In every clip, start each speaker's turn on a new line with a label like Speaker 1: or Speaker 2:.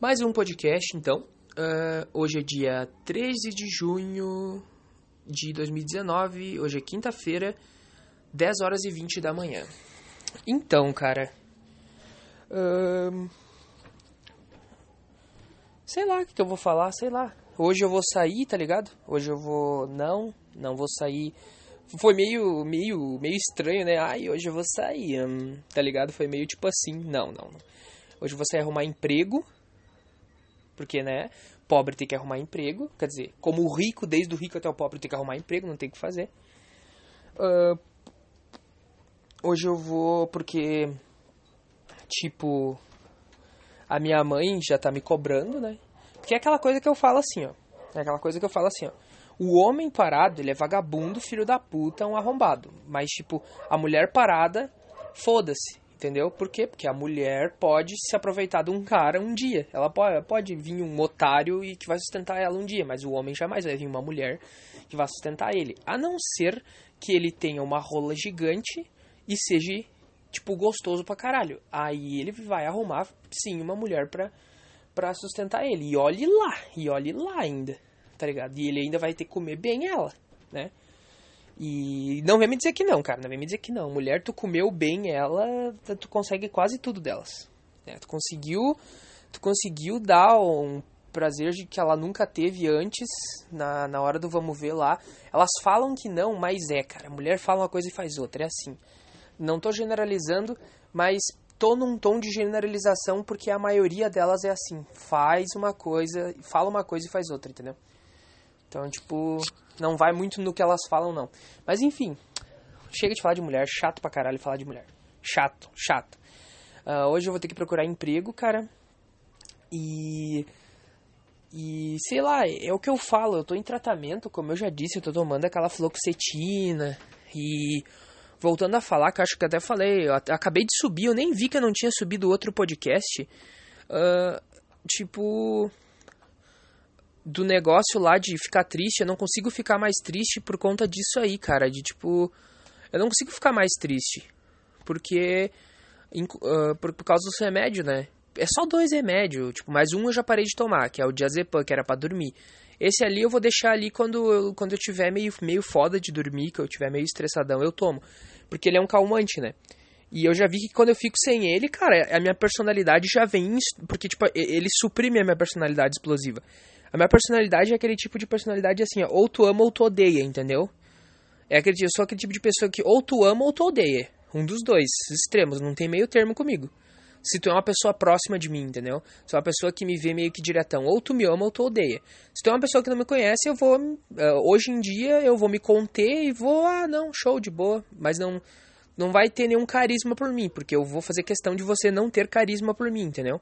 Speaker 1: Mais um podcast, então. Uh, hoje é dia 13 de junho de 2019. Hoje é quinta-feira, 10 horas e 20 da manhã. Então, cara. Uh, sei lá o que, eu vou falar, sei lá. Hoje eu vou sair, tá ligado? Hoje eu vou. Não, não vou sair. Foi meio, meio, meio estranho, né? Ai, hoje eu vou sair, hum, tá ligado? Foi meio tipo assim. Não, não, não. Hoje você vai arrumar emprego porque, né, pobre tem que arrumar emprego. Quer dizer, como o rico, desde o rico até o pobre, tem que arrumar emprego, não tem o que fazer. Uh, hoje eu vou porque, tipo, a minha mãe já tá me cobrando, né? Porque é aquela coisa que eu falo assim, ó. É aquela coisa que eu falo assim, ó. O homem parado, ele é vagabundo, filho da puta, um arrombado. Mas, tipo, a mulher parada, foda-se. Entendeu? Por quê? Porque a mulher pode se aproveitar de um cara um dia. Ela pode, pode vir um otário e que vai sustentar ela um dia, mas o homem jamais vai vir uma mulher que vai sustentar ele. A não ser que ele tenha uma rola gigante e seja, tipo, gostoso pra caralho. Aí ele vai arrumar, sim, uma mulher pra, pra sustentar ele. E olhe lá, e olhe lá ainda, tá ligado? E ele ainda vai ter que comer bem ela, né? E não vem me dizer que não, cara. Não vem me dizer que não. Mulher, tu comeu bem ela, tu consegue quase tudo delas. É, tu conseguiu. Tu conseguiu dar um prazer de que ela nunca teve antes, na, na hora do vamos ver lá. Elas falam que não, mas é, cara. Mulher fala uma coisa e faz outra. É assim. Não tô generalizando, mas tô num tom de generalização porque a maioria delas é assim. Faz uma coisa, fala uma coisa e faz outra, entendeu? Então, tipo, não vai muito no que elas falam, não. Mas enfim, chega de falar de mulher, chato pra caralho falar de mulher. Chato, chato. Uh, hoje eu vou ter que procurar emprego, cara. E. E sei lá, é o que eu falo, eu tô em tratamento, como eu já disse, eu tô tomando aquela fluoxetina. E. Voltando a falar, que acho que até falei, eu acabei de subir, eu nem vi que eu não tinha subido outro podcast. Uh, tipo, do negócio lá de ficar triste, eu não consigo ficar mais triste por conta disso aí, cara. De tipo. Eu não consigo ficar mais triste. Porque. Uh, por, por, causa dos remédios, né? É só dois remédios. Tipo, mais um eu já parei de tomar, que é o diazepam, que era para dormir. Esse ali eu vou deixar ali quando eu, quando eu tiver meio, meio foda de dormir, que eu tiver meio estressadão, eu tomo. Porque ele é um calmante, né? E eu já vi que quando eu fico sem ele, cara, a minha personalidade já vem. Porque, tipo, ele suprime a minha personalidade explosiva. A minha personalidade é aquele tipo de personalidade assim, ó, ou tu ama ou tu odeia, entendeu? É aquele, eu sou aquele tipo de pessoa que ou tu ama ou tu odeia. Um dos dois, extremos, não tem meio termo comigo. Se tu é uma pessoa próxima de mim, entendeu? Se é uma pessoa que me vê meio que diretão, ou tu me ama ou tu odeia. Se tu é uma pessoa que não me conhece, eu vou. Uh, hoje em dia eu vou me conter e vou, ah, não, show de boa. Mas não, não vai ter nenhum carisma por mim, porque eu vou fazer questão de você não ter carisma por mim, entendeu?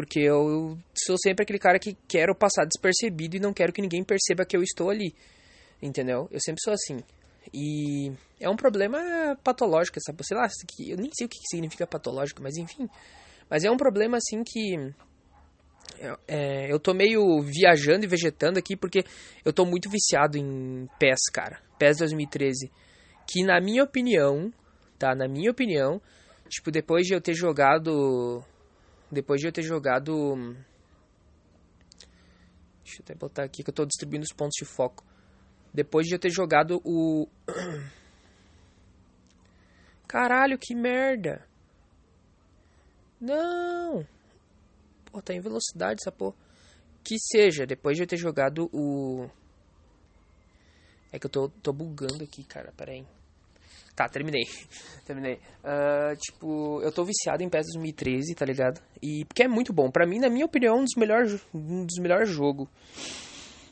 Speaker 1: Porque eu sou sempre aquele cara que quero passar despercebido e não quero que ninguém perceba que eu estou ali. Entendeu? Eu sempre sou assim. E é um problema patológico, essa, sei lá, eu nem sei o que significa patológico, mas enfim. Mas é um problema assim que é, eu tô meio viajando e vegetando aqui porque eu tô muito viciado em PES, cara. PES 2013. Que na minha opinião, tá? Na minha opinião, tipo, depois de eu ter jogado depois de eu ter jogado. Deixa eu até botar aqui que eu estou distribuindo os pontos de foco. Depois de eu ter jogado o. Caralho, que merda! Não! Pô, tá em velocidade essa porra. Que seja, depois de eu ter jogado o. É que eu tô, tô bugando aqui, cara, pera aí. Tá, terminei. terminei. Uh, tipo, eu tô viciado em PES 2013, tá ligado? E porque é muito bom. Pra mim, na minha opinião, um dos melhores, um dos melhores jogos.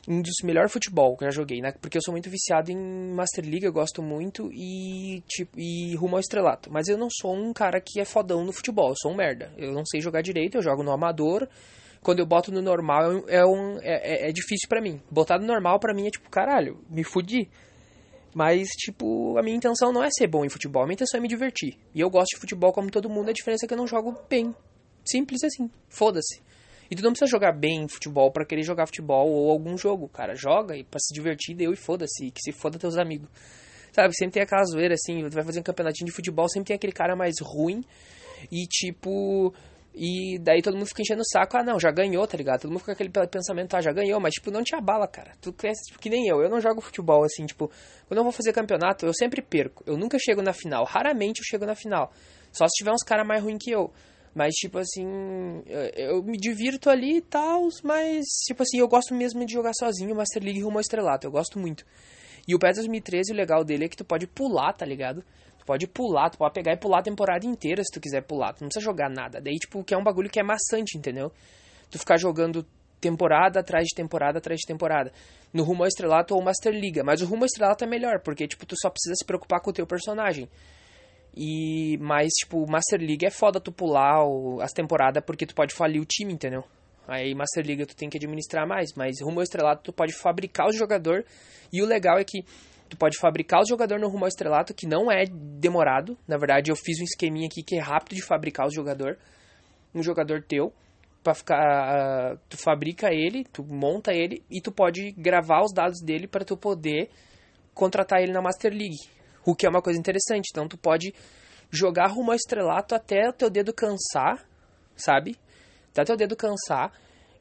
Speaker 1: Um dos melhores futebol que eu já joguei, né? Porque eu sou muito viciado em Master League, eu gosto muito e tipo e rumo ao estrelato. Mas eu não sou um cara que é fodão no futebol, eu sou um merda. Eu não sei jogar direito, eu jogo no amador. Quando eu boto no normal é, um, é, é, é difícil para mim. Botar no normal para mim é tipo, caralho, me fudi. Mas, tipo, a minha intenção não é ser bom em futebol, a minha intenção é me divertir. E eu gosto de futebol como todo mundo, a diferença é que eu não jogo bem. Simples assim, foda-se. E tu não precisa jogar bem em futebol para querer jogar futebol ou algum jogo, cara. Joga e pra se divertir, deu e foda-se. Que se foda teus amigos. Sabe, sempre tem aquela zoeira assim, tu vai fazer um campeonatinho de futebol, sempre tem aquele cara mais ruim. E tipo, E daí todo mundo fica enchendo o saco, ah não, já ganhou, tá ligado? Todo mundo fica com aquele pensamento, ah, já ganhou, mas tipo, não te abala, cara. Tu cresce, tipo, que nem eu, eu não jogo futebol assim, tipo, quando eu vou fazer campeonato, eu sempre perco. Eu nunca chego na final, raramente eu chego na final. Só se tiver uns caras mais ruins que eu. Mas, tipo assim, eu me divirto ali e tal, mas, tipo assim, eu gosto mesmo de jogar sozinho Master League rumo ao estrelato, eu gosto muito. E o PES 2013, o legal dele é que tu pode pular, tá ligado? Pode pular, tu pode pegar e pular a temporada inteira se tu quiser pular, tu não precisa jogar nada. Daí, tipo, que é um bagulho que é maçante, entendeu? Tu ficar jogando temporada atrás de temporada atrás de temporada. No rumo ao estrelato ou Master Liga. Mas o rumo ao estrelato é melhor, porque, tipo, tu só precisa se preocupar com o teu personagem. E mas tipo, Master League é foda tu pular as temporadas porque tu pode falir o time, entendeu? Aí Master League tu tem que administrar mais, mas rumo ao estrelato tu pode fabricar o jogador e o legal é que tu pode fabricar o jogador no rumo ao estrelato que não é demorado. Na verdade, eu fiz um esqueminha aqui que é rápido de fabricar o jogador, um jogador teu para ficar uh, tu fabrica ele, tu monta ele e tu pode gravar os dados dele para tu poder contratar ele na Master League. O que é uma coisa interessante. Então tu pode jogar rumo ao estrelato até o teu dedo cansar, sabe? Até o teu dedo cansar.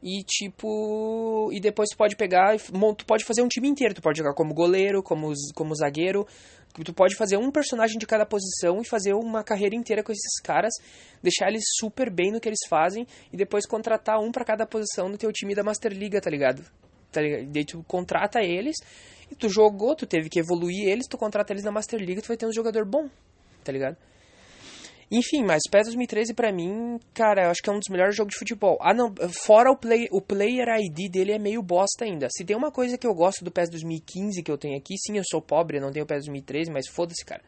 Speaker 1: E tipo. E depois tu pode pegar. Tu pode fazer um time inteiro. Tu pode jogar como goleiro, como, como zagueiro. Tu pode fazer um personagem de cada posição e fazer uma carreira inteira com esses caras, deixar eles super bem no que eles fazem e depois contratar um para cada posição no teu time da Master Liga, tá ligado? Tá ligado? Daí tu contrata eles e tu jogou, tu teve que evoluir eles, tu contrata eles na Master League, tu vai ter um jogador bom, tá ligado? Enfim, mas PES 2013 pra mim, cara, eu acho que é um dos melhores jogos de futebol. Ah, não, fora o, play, o Player ID dele é meio bosta ainda. Se tem uma coisa que eu gosto do PES 2015 que eu tenho aqui, sim, eu sou pobre, não tenho o PES 2013, mas foda-se, cara.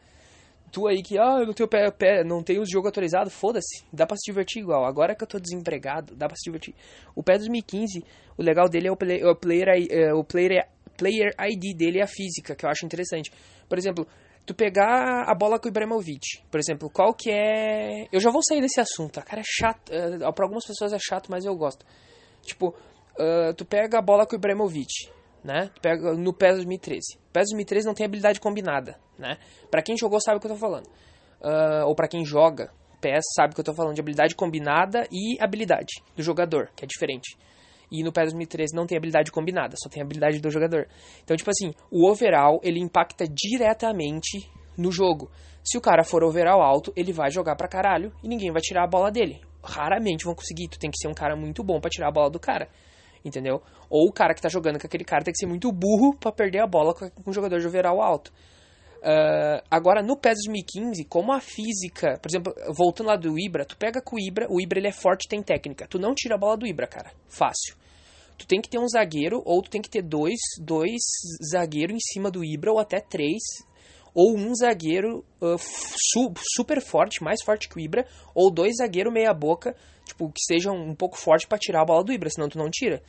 Speaker 1: Tu aí que, ah, eu não tenho, pé, pé, não tenho o jogo atualizado, foda-se, dá pra se divertir igual. Agora que eu tô desempregado, dá pra se divertir. O PES 2015, o legal dele é o, play, o Player, é, o player player ID dele é a física, que eu acho interessante. Por exemplo, tu pegar a bola com o Ibrahimovic, por exemplo, qual que é... Eu já vou sair desse assunto, tá? Cara, é chato. Uh, pra algumas pessoas é chato, mas eu gosto. Tipo, uh, tu pega a bola com o Ibrahimovic, né? Tu pega no PES 2013. PES 2013 não tem habilidade combinada, né? Pra quem jogou sabe o que eu tô falando. Uh, ou pra quem joga PES sabe o que eu tô falando de habilidade combinada e habilidade do jogador, que é diferente. E no PES 2013 não tem habilidade combinada, só tem habilidade do jogador. Então, tipo assim, o overall, ele impacta diretamente no jogo. Se o cara for overall alto, ele vai jogar pra caralho e ninguém vai tirar a bola dele. Raramente vão conseguir, tu tem que ser um cara muito bom para tirar a bola do cara. Entendeu? Ou o cara que tá jogando com aquele cara tem que ser muito burro para perder a bola com um jogador de overall alto. Uh, agora, no PES 2015, como a física, por exemplo, voltando lá do Ibra, tu pega com o Ibra, o Ibra ele é forte tem técnica. Tu não tira a bola do Ibra, cara. Fácil tu tem que ter um zagueiro, ou tu tem que ter dois, dois zagueiros em cima do Ibra, ou até três, ou um zagueiro uh, su super forte, mais forte que o Ibra, ou dois zagueiros meia boca, tipo, que sejam um pouco forte para tirar a bola do Ibra, senão tu não tira.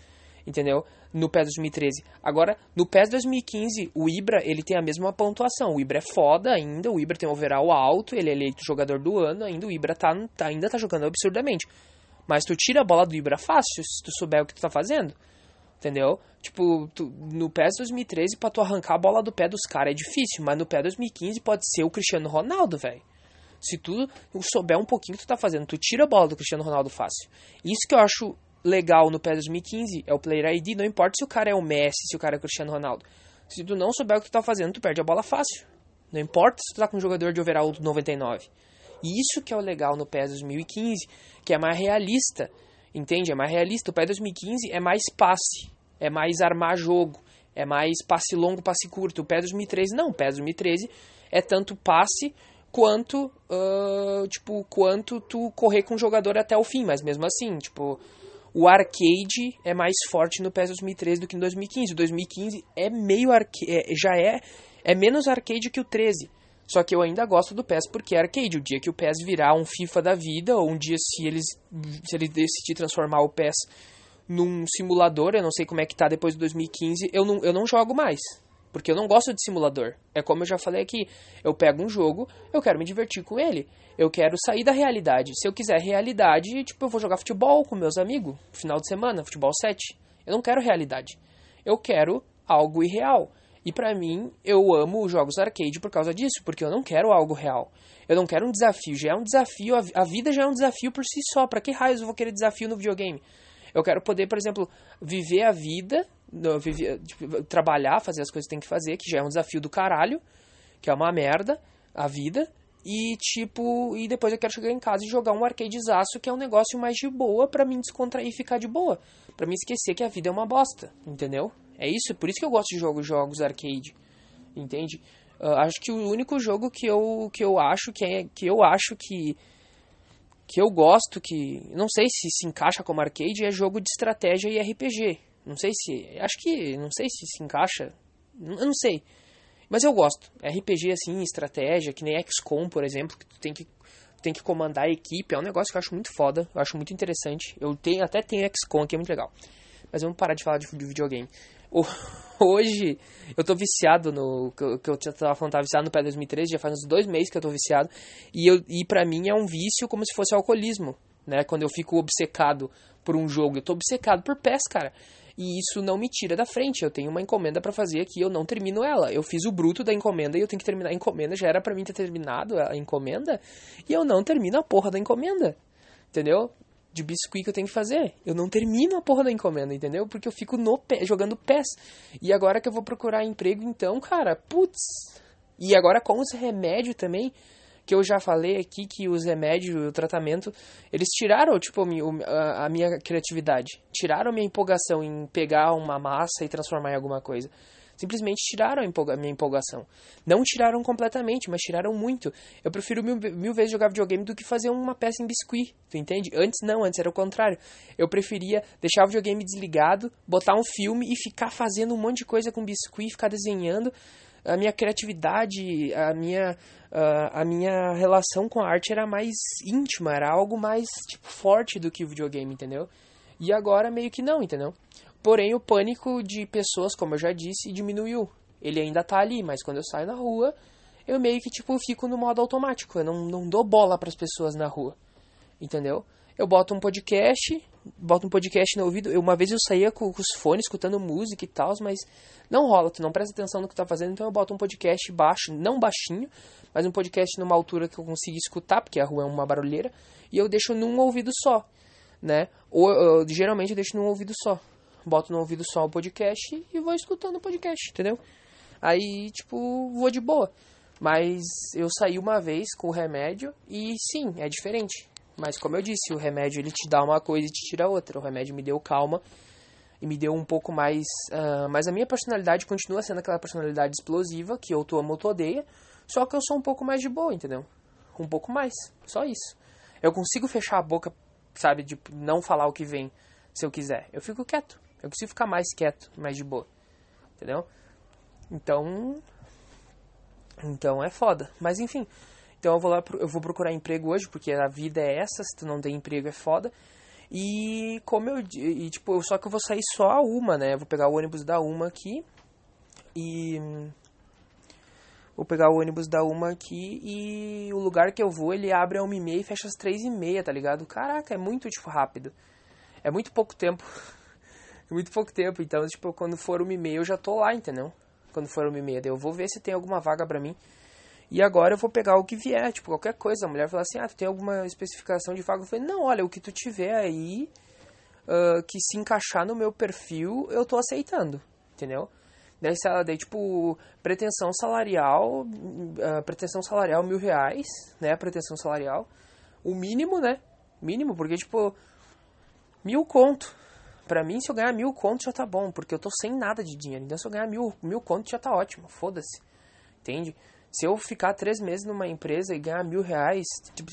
Speaker 1: Entendeu? No PES 2013. Agora, no PES 2015, o Ibra, ele tem a mesma pontuação. O Ibra é foda ainda, o Ibra tem um overall alto, ele é eleito jogador do ano, ainda o Ibra tá, tá, ainda tá jogando absurdamente. Mas tu tira a bola do Ibra fácil se tu souber o que tu tá fazendo. Entendeu? Tipo, tu, no PES 2013, pra tu arrancar a bola do pé dos caras é difícil, mas no PES 2015 pode ser o Cristiano Ronaldo, velho. Se tu souber um pouquinho o que tu tá fazendo, tu tira a bola do Cristiano Ronaldo fácil. Isso que eu acho legal no PES 2015 é o Player ID, não importa se o cara é o Messi, se o cara é o Cristiano Ronaldo. Se tu não souber o que tu tá fazendo, tu perde a bola fácil. Não importa se tu tá com um jogador de overall do 99. E isso que é o legal no PES 2015, que é mais realista, entende? É mais realista. O PES 2015 é mais passe, é mais armar jogo, é mais passe longo, passe curto. O PES 2013 não, o PES 2013 é tanto passe quanto, uh, tipo, quanto tu correr com o jogador até o fim, mas mesmo assim, tipo, o arcade é mais forte no PES 2013 do que no 2015. O 2015 é meio arcade, é, já é, é menos arcade que o 13. Só que eu ainda gosto do PES porque é arcade. O dia que o PES virar um FIFA da vida, ou um dia se eles, se eles decidir transformar o PES num simulador, eu não sei como é que tá depois de 2015, eu não, eu não jogo mais. Porque eu não gosto de simulador. É como eu já falei aqui. Eu pego um jogo, eu quero me divertir com ele. Eu quero sair da realidade. Se eu quiser realidade, tipo, eu vou jogar futebol com meus amigos, final de semana, futebol 7. Eu não quero realidade. Eu quero algo irreal. E pra mim, eu amo jogos arcade por causa disso, porque eu não quero algo real. Eu não quero um desafio, já é um desafio, a vida já é um desafio por si só. Para que raios eu vou querer desafio no videogame? Eu quero poder, por exemplo, viver a vida, viver, tipo, trabalhar, fazer as coisas que tem que fazer, que já é um desafio do caralho, que é uma merda, a vida. E tipo, e depois eu quero chegar em casa e jogar um arcadezaço, que é um negócio mais de boa para mim descontrair e ficar de boa, para mim esquecer que a vida é uma bosta, entendeu? É isso, por isso que eu gosto de jogos, jogos arcade. Entende? Uh, acho que o único jogo que eu, que eu acho que é que eu acho que que eu gosto que não sei se se encaixa como arcade é jogo de estratégia e RPG. Não sei se, acho que não sei se se encaixa, eu não sei. Mas eu gosto. RPG assim, estratégia, que nem XCOM, por exemplo, que tu tem que tem que comandar a equipe, é um negócio que eu acho muito foda, eu acho muito interessante. Eu tenho até tenho XCOM que é muito legal. Mas vamos parar de falar de videogame. Hoje eu tô viciado no. Que eu, tava falando, tava viciado no pé 2013, já faz uns dois meses que eu tô viciado. E, eu, e pra mim é um vício como se fosse alcoolismo, né? Quando eu fico obcecado por um jogo. Eu tô obcecado por pés, cara. E isso não me tira da frente. Eu tenho uma encomenda para fazer aqui, eu não termino ela. Eu fiz o bruto da encomenda e eu tenho que terminar a encomenda. Já era para mim ter terminado a encomenda e eu não termino a porra da encomenda. Entendeu? De biscuit que eu tenho que fazer. Eu não termino a porra da encomenda, entendeu? Porque eu fico no pé, jogando pés. E agora que eu vou procurar emprego, então, cara, putz. E agora com os remédios também, que eu já falei aqui que os remédios, o tratamento, eles tiraram, tipo, a minha criatividade. Tiraram a minha empolgação em pegar uma massa e transformar em alguma coisa. Simplesmente tiraram a, empolga minha empolgação. Não tiraram completamente, mas tiraram muito. Eu prefiro mil, mil vezes jogar videogame do que fazer uma peça em biscuit, tu entende? Antes não, antes era o contrário. Eu preferia deixar o videogame desligado, botar um filme e ficar fazendo um monte de coisa com biscuit, ficar desenhando. A minha criatividade, a minha, uh, a minha relação com a arte era mais íntima, era algo mais tipo, forte do que o videogame, entendeu? E agora meio que não, entendeu? Porém, o pânico de pessoas, como eu já disse, diminuiu. Ele ainda tá ali, mas quando eu saio na rua, eu meio que tipo fico no modo automático. Eu não, não dou bola para as pessoas na rua. Entendeu? Eu boto um podcast, boto um podcast no ouvido. Eu, uma vez eu saía com, com os fones escutando música e tal, mas não rola, tu não presta atenção no que tá fazendo, então eu boto um podcast baixo, não baixinho, mas um podcast numa altura que eu consiga escutar, porque a rua é uma barulheira, e eu deixo num ouvido só, né? Ou eu, geralmente eu deixo num ouvido só boto no ouvido só o podcast e vou escutando o podcast, entendeu? Aí, tipo, vou de boa. Mas eu saí uma vez com o remédio e sim, é diferente. Mas como eu disse, o remédio ele te dá uma coisa e te tira outra. O remédio me deu calma e me deu um pouco mais. Uh, mas a minha personalidade continua sendo aquela personalidade explosiva que eu tô amo ou tu odeia. Só que eu sou um pouco mais de boa, entendeu? Um pouco mais. Só isso. Eu consigo fechar a boca, sabe, de não falar o que vem se eu quiser. Eu fico quieto. Eu consigo ficar mais quieto, mais de boa. Entendeu? Então. Então é foda. Mas enfim. Então eu vou lá, eu vou procurar emprego hoje, porque a vida é essa, se tu não tem emprego é foda. E como eu. E, tipo, só que eu vou sair só a uma, né? Eu vou pegar o ônibus da uma aqui. E. Vou pegar o ônibus da uma aqui e o lugar que eu vou, ele abre a uma e meia e fecha às três e meia, tá ligado? Caraca, é muito, tipo, rápido. É muito pouco tempo muito pouco tempo. Então, tipo, quando for uma e meia eu já tô lá, entendeu? Quando for uma e meia, eu vou ver se tem alguma vaga pra mim. E agora eu vou pegar o que vier, tipo, qualquer coisa. A mulher fala assim, ah, tu tem alguma especificação de vaga? Eu falei, não, olha, o que tu tiver aí, uh, que se encaixar no meu perfil, eu tô aceitando, entendeu? Daí, daí tipo, pretensão salarial, uh, pretensão salarial mil reais, né, pretensão salarial. O mínimo, né, mínimo, porque, tipo, mil conto. Pra mim, se eu ganhar mil contos já tá bom, porque eu tô sem nada de dinheiro. Então, se eu ganhar mil, mil contos já tá ótimo, foda-se. Entende? Se eu ficar três meses numa empresa e ganhar mil reais, tipo,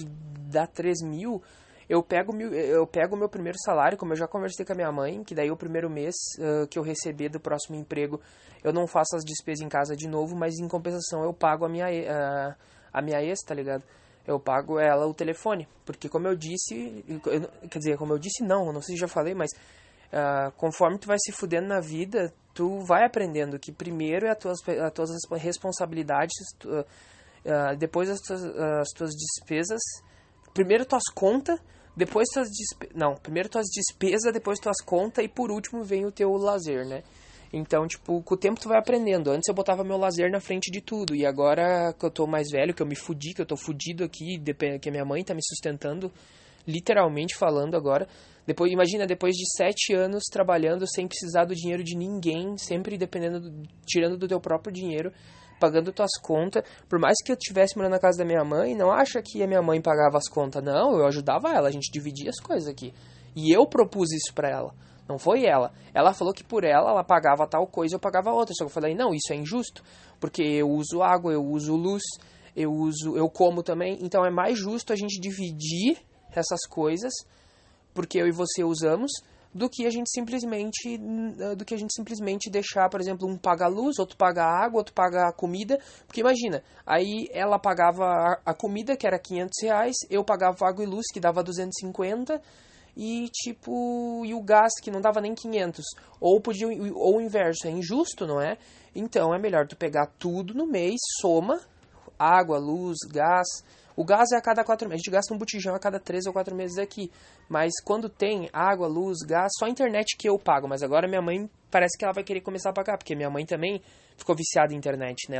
Speaker 1: dá três mil, eu pego mil, eu pego o meu primeiro salário, como eu já conversei com a minha mãe, que daí o primeiro mês uh, que eu receber do próximo emprego, eu não faço as despesas em casa de novo, mas em compensação eu pago a minha, uh, a minha ex, tá ligado? Eu pago ela o telefone, porque como eu disse, quer dizer, como eu disse não, não sei se já falei, mas Uh, conforme tu vai se fudendo na vida, tu vai aprendendo que primeiro é as tuas, as tuas responsabilidades, tu, uh, depois as tuas, as tuas despesas, primeiro tuas contas, depois tuas despesas, não, primeiro tuas despesas, depois tuas contas e por último vem o teu lazer, né? Então, tipo, com o tempo tu vai aprendendo. Antes eu botava meu lazer na frente de tudo. E agora que eu tô mais velho, que eu me fudi, que eu tô fudido aqui, que a minha mãe tá me sustentando, literalmente falando agora. Depois, imagina, depois de sete anos trabalhando sem precisar do dinheiro de ninguém, sempre dependendo, do, tirando do teu próprio dinheiro, pagando tuas contas. Por mais que eu estivesse morando na casa da minha mãe, não acha que a minha mãe pagava as contas. Não, eu ajudava ela, a gente dividia as coisas aqui. E eu propus isso pra ela. Não foi ela. Ela falou que por ela, ela pagava tal coisa, eu pagava outra. Só que eu falei, não, isso é injusto, porque eu uso água, eu uso luz, eu uso, eu como também. Então é mais justo a gente dividir essas coisas, porque eu e você usamos, do que a gente simplesmente do que a gente simplesmente deixar, por exemplo, um paga a luz, outro paga a água, outro paga a comida, porque imagina, aí ela pagava a comida que era 500 reais, eu pagava água e luz que dava 250 e tipo e o gás que não dava nem 500 ou podia ou o inverso é injusto não é? Então é melhor tu pegar tudo no mês soma água luz gás o gás é a cada quatro meses a gente gasta um botijão a cada três ou quatro meses aqui mas quando tem água luz gás só a internet que eu pago mas agora minha mãe parece que ela vai querer começar a pagar porque minha mãe também ficou viciada em internet né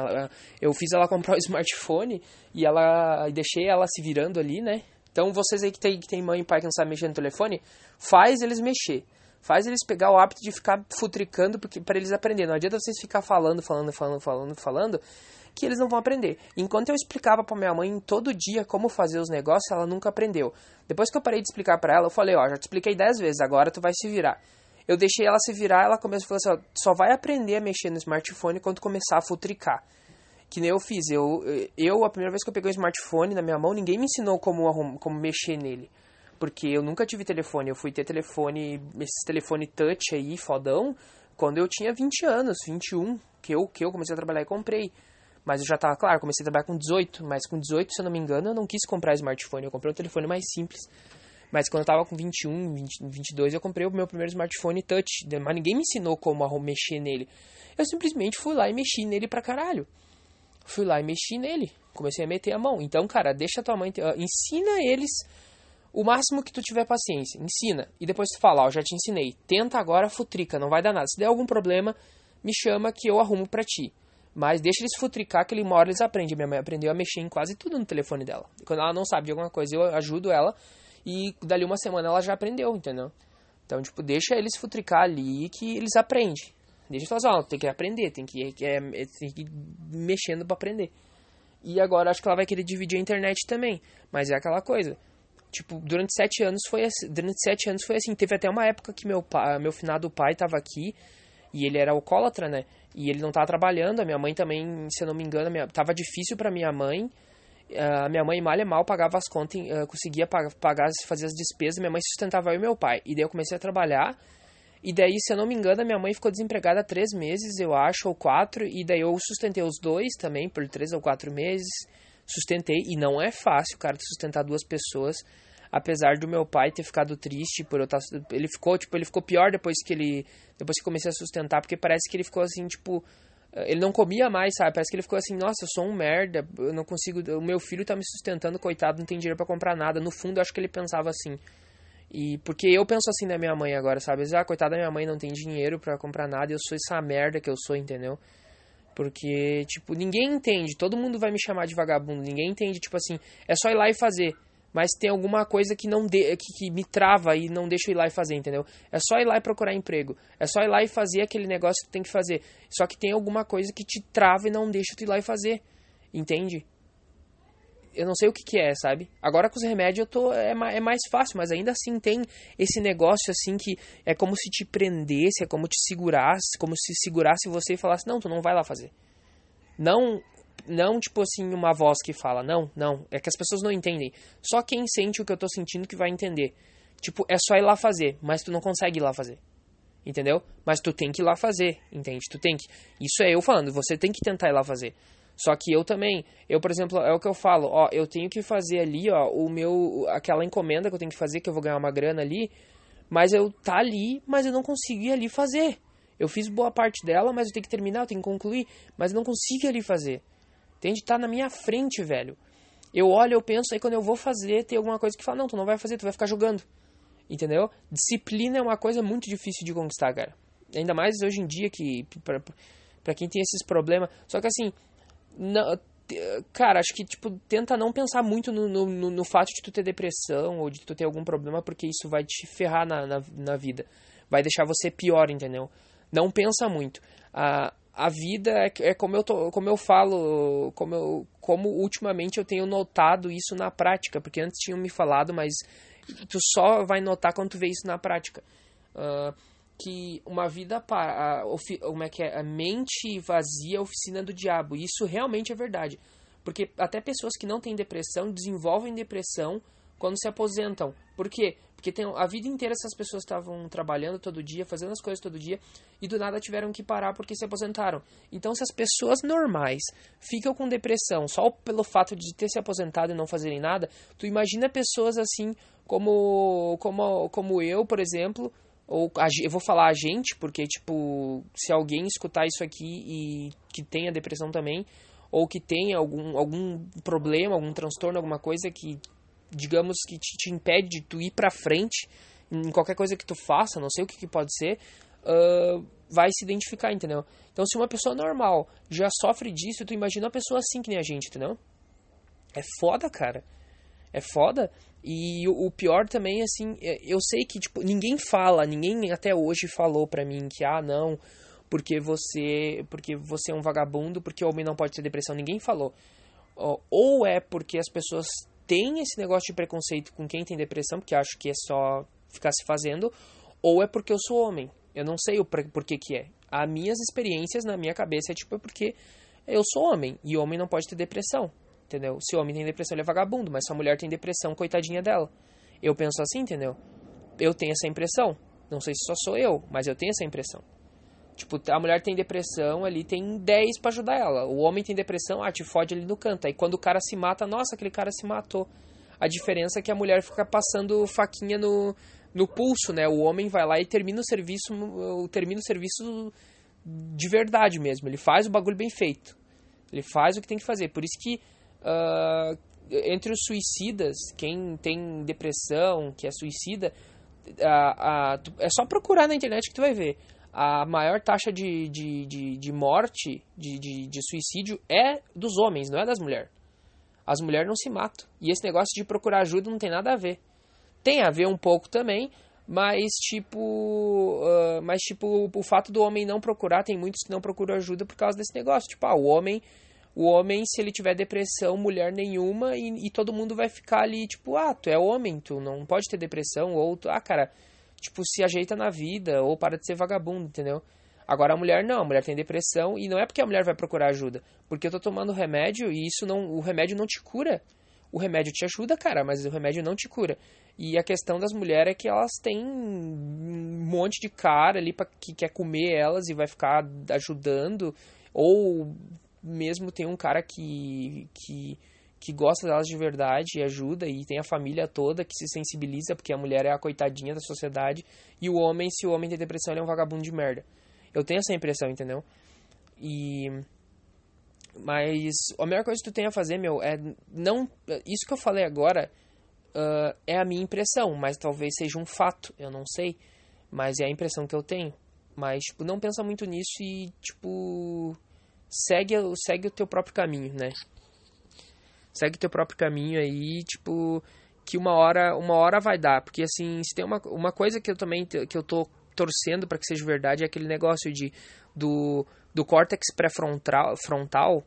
Speaker 1: eu fiz ela comprar o smartphone e ela e deixei ela se virando ali né então, vocês aí que tem, que tem mãe e pai que não sabem mexer no telefone, faz eles mexer. Faz eles pegar o hábito de ficar futricando para eles aprenderem. Não adianta vocês ficar falando, falando, falando, falando, falando, que eles não vão aprender. Enquanto eu explicava para minha mãe todo dia como fazer os negócios, ela nunca aprendeu. Depois que eu parei de explicar para ela, eu falei, ó, já te expliquei 10 vezes, agora tu vai se virar. Eu deixei ela se virar, ela começou a falar assim, ó, só vai aprender a mexer no smartphone quando começar a futricar que nem eu fiz. Eu, eu, a primeira vez que eu peguei um smartphone na minha mão, ninguém me ensinou como, como mexer nele. Porque eu nunca tive telefone. Eu fui ter telefone, esses telefone touch aí, fodão, quando eu tinha 20 anos, 21, que eu, que eu comecei a trabalhar e comprei. Mas eu já tava, claro, comecei a trabalhar com 18, mas com 18, se eu não me engano, eu não quis comprar smartphone. Eu comprei um telefone mais simples. Mas quando eu tava com 21, 20, 22, eu comprei o meu primeiro smartphone touch. Mas ninguém me ensinou como mexer nele. Eu simplesmente fui lá e mexi nele pra caralho fui lá e mexi nele. Comecei a meter a mão. Então, cara, deixa tua mãe. Uh, ensina eles o máximo que tu tiver paciência. Ensina. E depois tu fala, ó, já te ensinei. Tenta agora, futrica, não vai dar nada. Se der algum problema, me chama que eu arrumo pra ti. Mas deixa eles futricar que uma hora eles aprendem. Minha mãe aprendeu a mexer em quase tudo no telefone dela. E quando ela não sabe de alguma coisa, eu ajudo ela. E dali uma semana ela já aprendeu, entendeu? Então, tipo, deixa eles futricar ali que eles aprendem. Deixa eu falar, tem que aprender, tem que, é, é, tem que ir mexendo para aprender. E agora acho que ela vai querer dividir a internet também. Mas é aquela coisa. Tipo, durante sete anos foi assim. Durante sete anos foi assim. Teve até uma época que meu, pai, meu finado pai tava aqui. E ele era alcoólatra, né? E ele não tava trabalhando. A minha mãe também, se eu não me engano, minha, tava difícil para minha mãe. A uh, minha mãe mal e mal pagava as contas, uh, conseguia pagar, fazer as despesas. Minha mãe sustentava eu e meu pai. E daí eu comecei a trabalhar. E daí, se eu não me engano, a minha mãe ficou desempregada três meses, eu acho, ou quatro. E daí eu sustentei os dois também por três ou quatro meses. Sustentei. E não é fácil, cara, sustentar duas pessoas. Apesar do meu pai ter ficado triste por eu estar. Tá, ele ficou, tipo, ele ficou pior depois que ele. Depois que comecei a sustentar, porque parece que ele ficou assim, tipo. Ele não comia mais, sabe? Parece que ele ficou assim, nossa, eu sou um merda, eu não consigo. O meu filho tá me sustentando, coitado, não tem dinheiro para comprar nada. No fundo, eu acho que ele pensava assim. E porque eu penso assim da minha mãe agora, sabe? Ah, coitada da minha mãe não tem dinheiro para comprar nada, eu sou essa merda que eu sou, entendeu? Porque, tipo, ninguém entende, todo mundo vai me chamar de vagabundo, ninguém entende, tipo assim, é só ir lá e fazer. Mas tem alguma coisa que não de, que, que me trava e não deixa eu ir lá e fazer, entendeu? É só ir lá e procurar emprego. É só ir lá e fazer aquele negócio que tu tem que fazer. Só que tem alguma coisa que te trava e não deixa tu ir lá e fazer. Entende? eu não sei o que, que é, sabe? Agora com os remédios eu tô, é, é mais fácil, mas ainda assim tem esse negócio assim que é como se te prendesse, é como te segurasse, como se segurasse você e falasse, não, tu não vai lá fazer. Não, não tipo assim, uma voz que fala, não, não, é que as pessoas não entendem. Só quem sente o que eu tô sentindo que vai entender. Tipo, é só ir lá fazer, mas tu não consegue ir lá fazer. Entendeu? Mas tu tem que ir lá fazer, entende? Tu tem que. Isso é eu falando, você tem que tentar ir lá fazer. Só que eu também, eu, por exemplo, é o que eu falo, ó, eu tenho que fazer ali, ó, o meu, aquela encomenda que eu tenho que fazer, que eu vou ganhar uma grana ali, mas eu tá ali, mas eu não consigo ir ali fazer. Eu fiz boa parte dela, mas eu tenho que terminar, eu tenho que concluir, mas eu não consigo ali fazer. Entende? Tá na minha frente, velho. Eu olho, eu penso, aí quando eu vou fazer, tem alguma coisa que fala, não, tu não vai fazer, tu vai ficar jogando. Entendeu? Disciplina é uma coisa muito difícil de conquistar, cara. ainda mais hoje em dia que para quem tem esses problemas. Só que assim, não, cara, acho que tipo tenta não pensar muito no, no, no, fato de tu ter depressão ou de tu ter algum problema, porque isso vai te ferrar na, na, na vida, vai deixar você pior, entendeu? Não pensa muito. A, a vida é, é como eu tô, como eu falo, como eu, como ultimamente eu tenho notado isso na prática, porque antes tinham me falado, mas tu só vai notar quando tu vê isso na prática. Uh, que uma vida para como é que é a mente vazia é a oficina do diabo. Isso realmente é verdade. Porque até pessoas que não têm depressão desenvolvem depressão quando se aposentam. Por quê porque tem a vida inteira essas pessoas estavam trabalhando todo dia fazendo as coisas todo dia e do nada tiveram que parar porque se aposentaram. Então se as pessoas normais ficam com depressão só pelo fato de ter se aposentado e não fazerem nada tu imagina pessoas assim como como como eu por exemplo ou a, eu vou falar a gente, porque, tipo, se alguém escutar isso aqui e que tenha depressão também, ou que tenha algum, algum problema, algum transtorno, alguma coisa que, digamos, que te, te impede de tu ir pra frente em qualquer coisa que tu faça, não sei o que, que pode ser, uh, vai se identificar, entendeu? Então, se uma pessoa normal já sofre disso, tu imagina uma pessoa assim que nem a gente, entendeu? É foda, cara. É foda. E o pior também, assim, é, eu sei que, tipo, ninguém fala, ninguém até hoje falou pra mim que, ah, não, porque você, porque você é um vagabundo, porque o homem não pode ter depressão, ninguém falou. Ou é porque as pessoas têm esse negócio de preconceito com quem tem depressão, porque acho que é só ficar se fazendo, ou é porque eu sou homem. Eu não sei o por que é. As minhas experiências na minha cabeça é tipo, é porque eu sou homem, e homem não pode ter depressão entendeu? Se homem tem depressão, ele é vagabundo, mas se a mulher tem depressão, coitadinha dela. Eu penso assim, entendeu? Eu tenho essa impressão. Não sei se só sou eu, mas eu tenho essa impressão. Tipo, a mulher tem depressão, ali tem 10 para ajudar ela. O homem tem depressão, ah, te fode ali no canto. Aí quando o cara se mata, nossa, aquele cara se matou. A diferença é que a mulher fica passando faquinha no, no pulso, né? O homem vai lá e termina o serviço, termina o serviço de verdade mesmo. Ele faz o bagulho bem feito. Ele faz o que tem que fazer. Por isso que uh, entre os suicidas, quem tem depressão, que é suicida, uh, uh, é só procurar na internet que tu vai ver. A maior taxa de, de, de, de morte, de, de, de suicídio, é dos homens, não é das mulheres. As mulheres não se matam. E esse negócio de procurar ajuda não tem nada a ver. Tem a ver um pouco também, mas tipo, uh, mas tipo, o fato do homem não procurar, tem muitos que não procuram ajuda por causa desse negócio. Tipo, ah, o homem o homem, se ele tiver depressão, mulher nenhuma, e, e, todo mundo vai ficar ali, tipo, ah, tu é homem, tu não pode ter depressão, ou tu, ah, cara, tipo, se ajeita na vida, ou para de ser vagabundo, entendeu? Agora a mulher não, a mulher tem depressão, e não é porque a mulher vai procurar ajuda, porque eu tô tomando remédio e isso não, o remédio não te cura. O remédio te ajuda, cara, mas o remédio não te cura. E a questão das mulheres é que elas têm um monte de cara ali pra, que quer comer elas e vai ficar ajudando, ou mesmo tem um cara que, que, que gosta delas de verdade e ajuda, e tem a família toda que se sensibiliza, porque a mulher é a coitadinha da sociedade, e o homem, se o homem tem depressão, ele é um vagabundo de merda. Eu tenho essa impressão, entendeu? E. Mas a melhor coisa que tu tem a fazer, meu, é não. Isso que eu falei agora uh, é a minha impressão, mas talvez seja um fato, eu não sei. Mas é a impressão que eu tenho. Mas, tipo, não pensa muito nisso e, tipo segue, segue o teu próprio caminho, né? Segue teu próprio caminho aí, tipo, que uma hora, uma hora vai dar. Porque, assim, se tem uma, uma coisa que eu também, que eu tô torcendo para que seja verdade, é aquele negócio de, do, do córtex pré-frontal, frontal,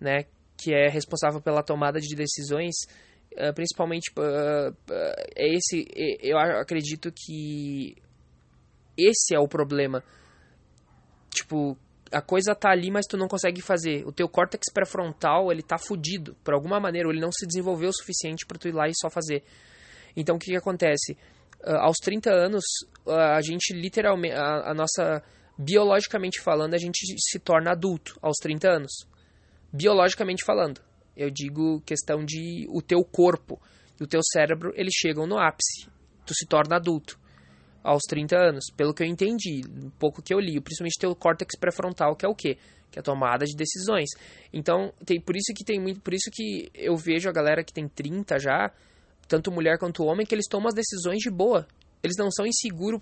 Speaker 1: né? Que é responsável pela tomada de decisões, uh, principalmente, uh, uh, é esse, eu acredito que esse é o problema. Tipo, a coisa tá ali, mas tu não consegue fazer. O teu córtex pré-frontal, ele tá fudido. Por alguma maneira, ele não se desenvolveu o suficiente para tu ir lá e só fazer. Então, o que que acontece? Uh, aos 30 anos, uh, a gente literalmente, a, a, nossa, biologicamente falando, a gente se torna adulto aos 30 anos. Biologicamente falando. Eu digo questão de o teu corpo e o teu cérebro, eles chegam no ápice. Tu se torna adulto aos 30 anos, pelo que eu entendi, um pouco que eu li, principalmente teu córtex pré-frontal, que é o quê? Que é a tomada de decisões. Então, tem por isso que tem muito, por isso que eu vejo a galera que tem 30 já, tanto mulher quanto homem, que eles tomam as decisões de boa. Eles não são inseguros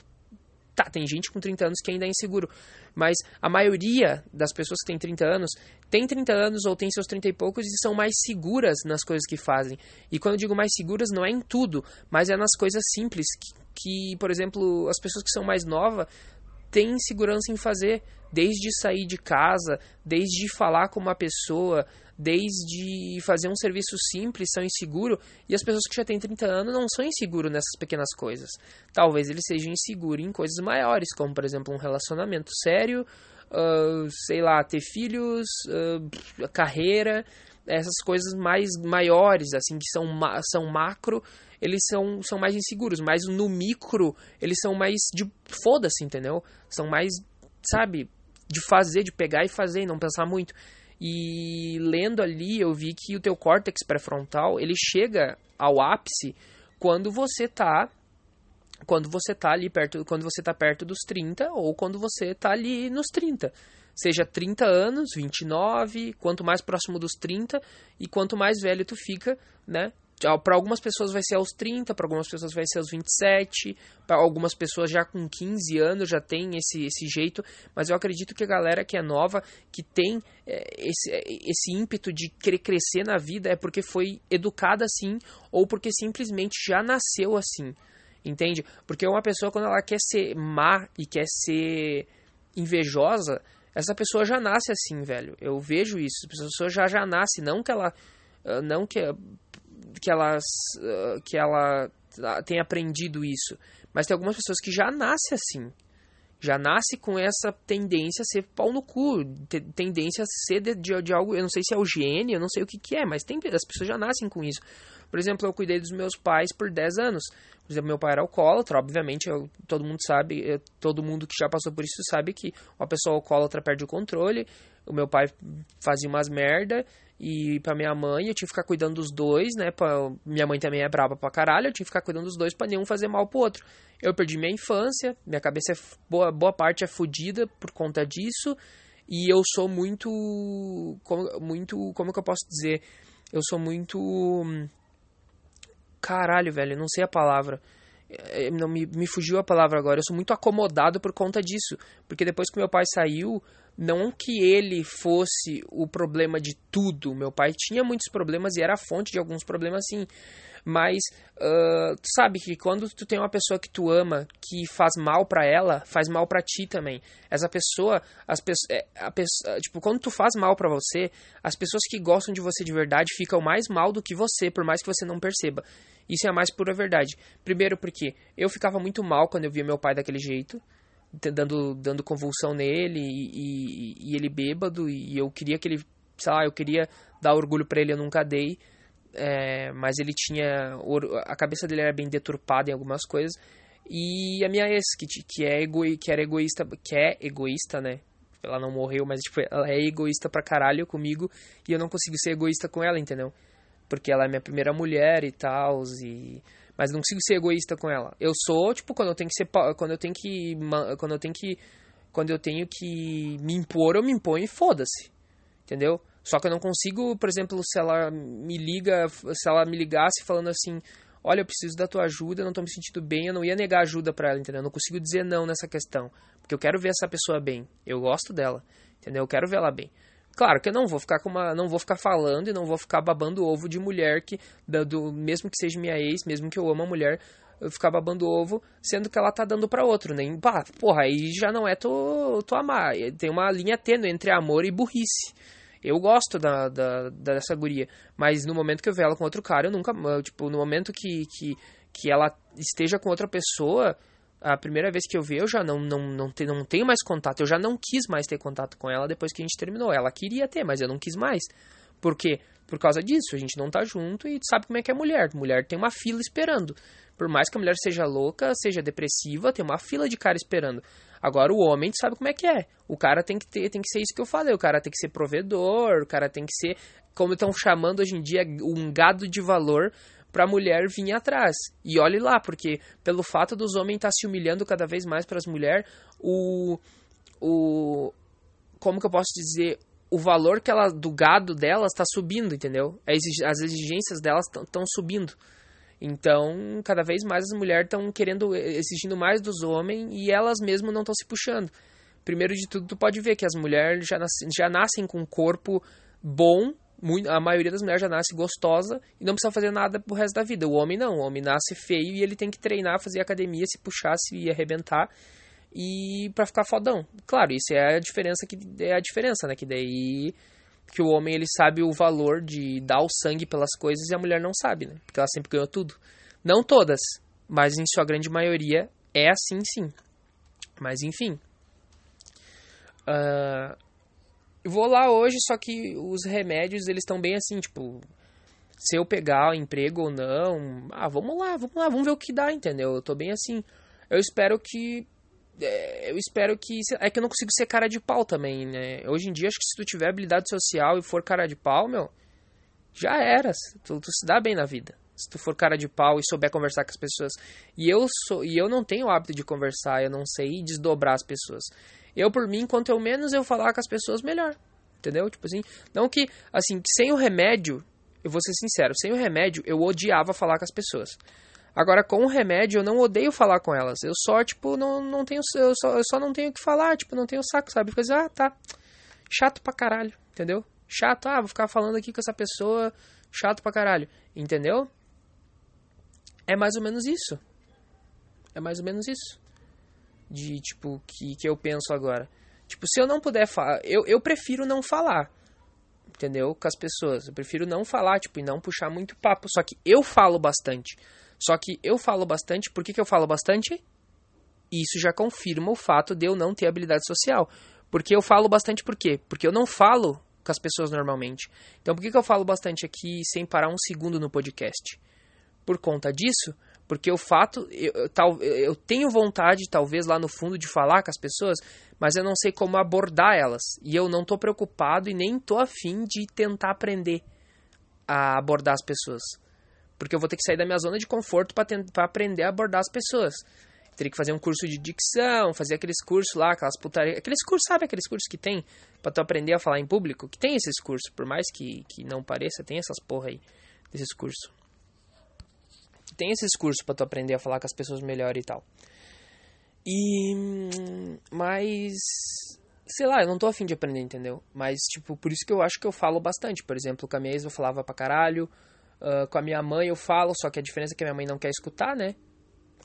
Speaker 1: Tá, tem gente com 30 anos que ainda é inseguro, mas a maioria das pessoas que tem 30 anos tem 30 anos ou tem seus 30 e poucos e são mais seguras nas coisas que fazem. E quando eu digo mais seguras, não é em tudo, mas é nas coisas simples que, que por exemplo, as pessoas que são mais novas têm segurança em fazer, desde sair de casa, desde falar com uma pessoa, desde fazer um serviço simples, são inseguros, e as pessoas que já têm 30 anos não são inseguros nessas pequenas coisas. Talvez eles sejam inseguros em coisas maiores, como por exemplo um relacionamento sério, uh, sei lá, ter filhos, uh, carreira, essas coisas mais maiores, assim, que são, são macro, eles são, são mais inseguros, mas no micro eles são mais de foda-se, entendeu? São mais, sabe, de fazer, de pegar e fazer e não pensar muito. E lendo ali, eu vi que o teu córtex pré-frontal, ele chega ao ápice quando você tá quando você tá ali perto, quando você tá perto dos 30 ou quando você tá ali nos 30. Seja 30 anos, 29, quanto mais próximo dos 30 e quanto mais velho tu fica, né? Para algumas pessoas vai ser aos 30, para algumas pessoas vai ser aos 27, para algumas pessoas já com 15 anos já tem esse, esse jeito, mas eu acredito que a galera que é nova, que tem é, esse, é, esse ímpeto de querer crescer na vida, é porque foi educada assim ou porque simplesmente já nasceu assim, entende? Porque uma pessoa, quando ela quer ser má e quer ser invejosa, essa pessoa já nasce assim, velho. Eu vejo isso. A pessoa já já nasce, não que ela não que que ela, ah, que ela tenha aprendido isso. Mas tem algumas pessoas que já nascem assim. Já nasce com essa tendência a ser pau no cu, tendência a ser de, de, de, algo, eu não sei se é o gene, eu não sei o que, que é, mas tem, as pessoas já nascem com isso. Por exemplo, eu cuidei dos meus pais por 10 anos. Por exemplo, meu pai era alcoólatra, obviamente, eu, todo mundo sabe, eu, todo mundo que já passou por isso sabe que uma pessoa alcoólatra perde o controle. O meu pai fazia umas merda e pra minha mãe, eu tive que ficar cuidando dos dois, né? Pra, minha mãe também é braba pra caralho, eu tive que ficar cuidando dos dois pra nenhum fazer mal pro outro. Eu perdi minha infância, minha cabeça é boa, boa parte é fodida por conta disso, e eu sou muito. Como, muito. Como que eu posso dizer? Eu sou muito. Caralho, velho, não sei a palavra. É, não me, me fugiu a palavra agora. Eu sou muito acomodado por conta disso. Porque depois que meu pai saiu, não que ele fosse o problema de tudo. Meu pai tinha muitos problemas e era a fonte de alguns problemas, sim. Mas uh, tu sabe que quando tu tem uma pessoa que tu ama, que faz mal para ela, faz mal para ti também. Essa pessoa, as pessoas, é, a pessoa, tipo, quando tu faz mal para você, as pessoas que gostam de você de verdade ficam mais mal do que você, por mais que você não perceba. Isso é a mais pura verdade. Primeiro porque eu ficava muito mal quando eu via meu pai daquele jeito dando, dando convulsão nele e, e, e, ele bêbado e eu queria que ele, sei lá, eu queria dar orgulho para ele, eu nunca dei, é, mas ele tinha, a cabeça dele era bem deturpada em algumas coisas. E a minha ex, que, que, é ego, que era egoísta, que é egoísta, né, ela não morreu, mas tipo, ela é egoísta pra caralho comigo e eu não consigo ser egoísta com ela, entendeu? Porque ela é minha primeira mulher e tal, e mas não consigo ser egoísta com ela. Eu sou, tipo, quando eu tenho que ser quando eu tenho que quando eu tenho que quando eu tenho que me impor, eu me imponho e foda-se. Entendeu? Só que eu não consigo, por exemplo, se ela me liga, se ela me ligasse falando assim, olha, eu preciso da tua ajuda, eu não tô me sentindo bem, eu não ia negar ajuda para ela, entendeu? Eu não consigo dizer não nessa questão, porque eu quero ver essa pessoa bem. Eu gosto dela, entendeu? Eu quero ver ela bem. Claro que eu não vou ficar com uma, não vou ficar falando e não vou ficar babando ovo de mulher que do, mesmo que seja minha ex, mesmo que eu amo a mulher, eu ficar babando ovo, sendo que ela tá dando para outro, né? Pá, porra, aí já não é tu, tu amar. Tem uma linha tênue entre amor e burrice. Eu gosto da, da, dessa guria, mas no momento que eu ver ela com outro cara, eu nunca, tipo, no momento que, que, que ela esteja com outra pessoa, a primeira vez que eu vi, eu já não, não, não, te, não tenho mais contato. Eu já não quis mais ter contato com ela depois que a gente terminou. Ela queria ter, mas eu não quis mais. Por quê? Por causa disso. A gente não tá junto e sabe como é que é mulher. Mulher tem uma fila esperando. Por mais que a mulher seja louca, seja depressiva, tem uma fila de cara esperando. Agora o homem sabe como é que é. O cara tem que ter, tem que ser isso que eu falei. O cara tem que ser provedor, o cara tem que ser, como estão chamando hoje em dia, um gado de valor para a mulher vir atrás. E olhe lá, porque pelo fato dos homens estar tá se humilhando cada vez mais para as mulheres, o o como que eu posso dizer, o valor que ela do gado delas está subindo, entendeu? As exigências delas estão subindo. Então, cada vez mais as mulheres estão querendo, exigindo mais dos homens e elas mesmas não estão se puxando. Primeiro de tudo, tu pode ver que as mulheres já, nas, já nascem com um corpo bom, a maioria das mulheres já nasce gostosa e não precisa fazer nada pro resto da vida. O homem não, o homem nasce feio e ele tem que treinar, fazer academia, se puxar, se arrebentar e para ficar fodão. Claro, isso é a diferença que é a diferença, né? Que daí que o homem ele sabe o valor de dar o sangue pelas coisas e a mulher não sabe, né? Porque ela sempre ganhou tudo. Não todas, mas em sua grande maioria é assim sim. Mas enfim. Uh, vou lá hoje, só que os remédios eles estão bem assim, tipo, se eu pegar emprego ou não, ah, vamos lá, vamos lá, vamos ver o que dá, entendeu? Eu tô bem assim. Eu espero que é, eu espero que. É que eu não consigo ser cara de pau também, né? Hoje em dia, acho que se tu tiver habilidade social e for cara de pau, meu, já era. Tu, tu se dá bem na vida. Se tu for cara de pau e souber conversar com as pessoas. E eu sou e eu não tenho o hábito de conversar, eu não sei desdobrar as pessoas. Eu, por mim, quanto eu menos eu falar com as pessoas, melhor. Entendeu? Tipo assim. Não que, assim, sem o remédio, eu vou ser sincero, sem o remédio, eu odiava falar com as pessoas. Agora, com o remédio, eu não odeio falar com elas. Eu só, tipo, não, não tenho. Eu só, eu só não tenho o que falar, tipo, não tenho saco, sabe? Porque, ah, tá. Chato pra caralho, entendeu? Chato, ah, vou ficar falando aqui com essa pessoa. Chato pra caralho, entendeu? É mais ou menos isso. É mais ou menos isso. De, tipo, que, que eu penso agora. Tipo, se eu não puder falar. Eu, eu prefiro não falar. Entendeu? Com as pessoas. Eu prefiro não falar, tipo, e não puxar muito papo. Só que eu falo bastante. Só que eu falo bastante, por que, que eu falo bastante? Isso já confirma o fato de eu não ter habilidade social. Porque eu falo bastante por quê? Porque eu não falo com as pessoas normalmente. Então por que, que eu falo bastante aqui sem parar um segundo no podcast? Por conta disso, porque o fato, eu, eu, eu tenho vontade, talvez lá no fundo, de falar com as pessoas, mas eu não sei como abordar elas. E eu não estou preocupado e nem estou afim de tentar aprender a abordar as pessoas. Porque eu vou ter que sair da minha zona de conforto para aprender a abordar as pessoas. Teria que fazer um curso de dicção, fazer aqueles cursos lá, aquelas putarias. Aqueles cursos, sabe aqueles cursos que tem para tu aprender a falar em público? Que tem esses cursos, por mais que, que não pareça, tem essas porra aí, desses cursos. Tem esses cursos para tu aprender a falar com as pessoas melhor e tal. E. Mas. Sei lá, eu não tô afim de aprender, entendeu? Mas, tipo, por isso que eu acho que eu falo bastante. Por exemplo, com a minha ex eu falava pra caralho. Uh, com a minha mãe eu falo, só que a diferença é que a minha mãe não quer escutar, né?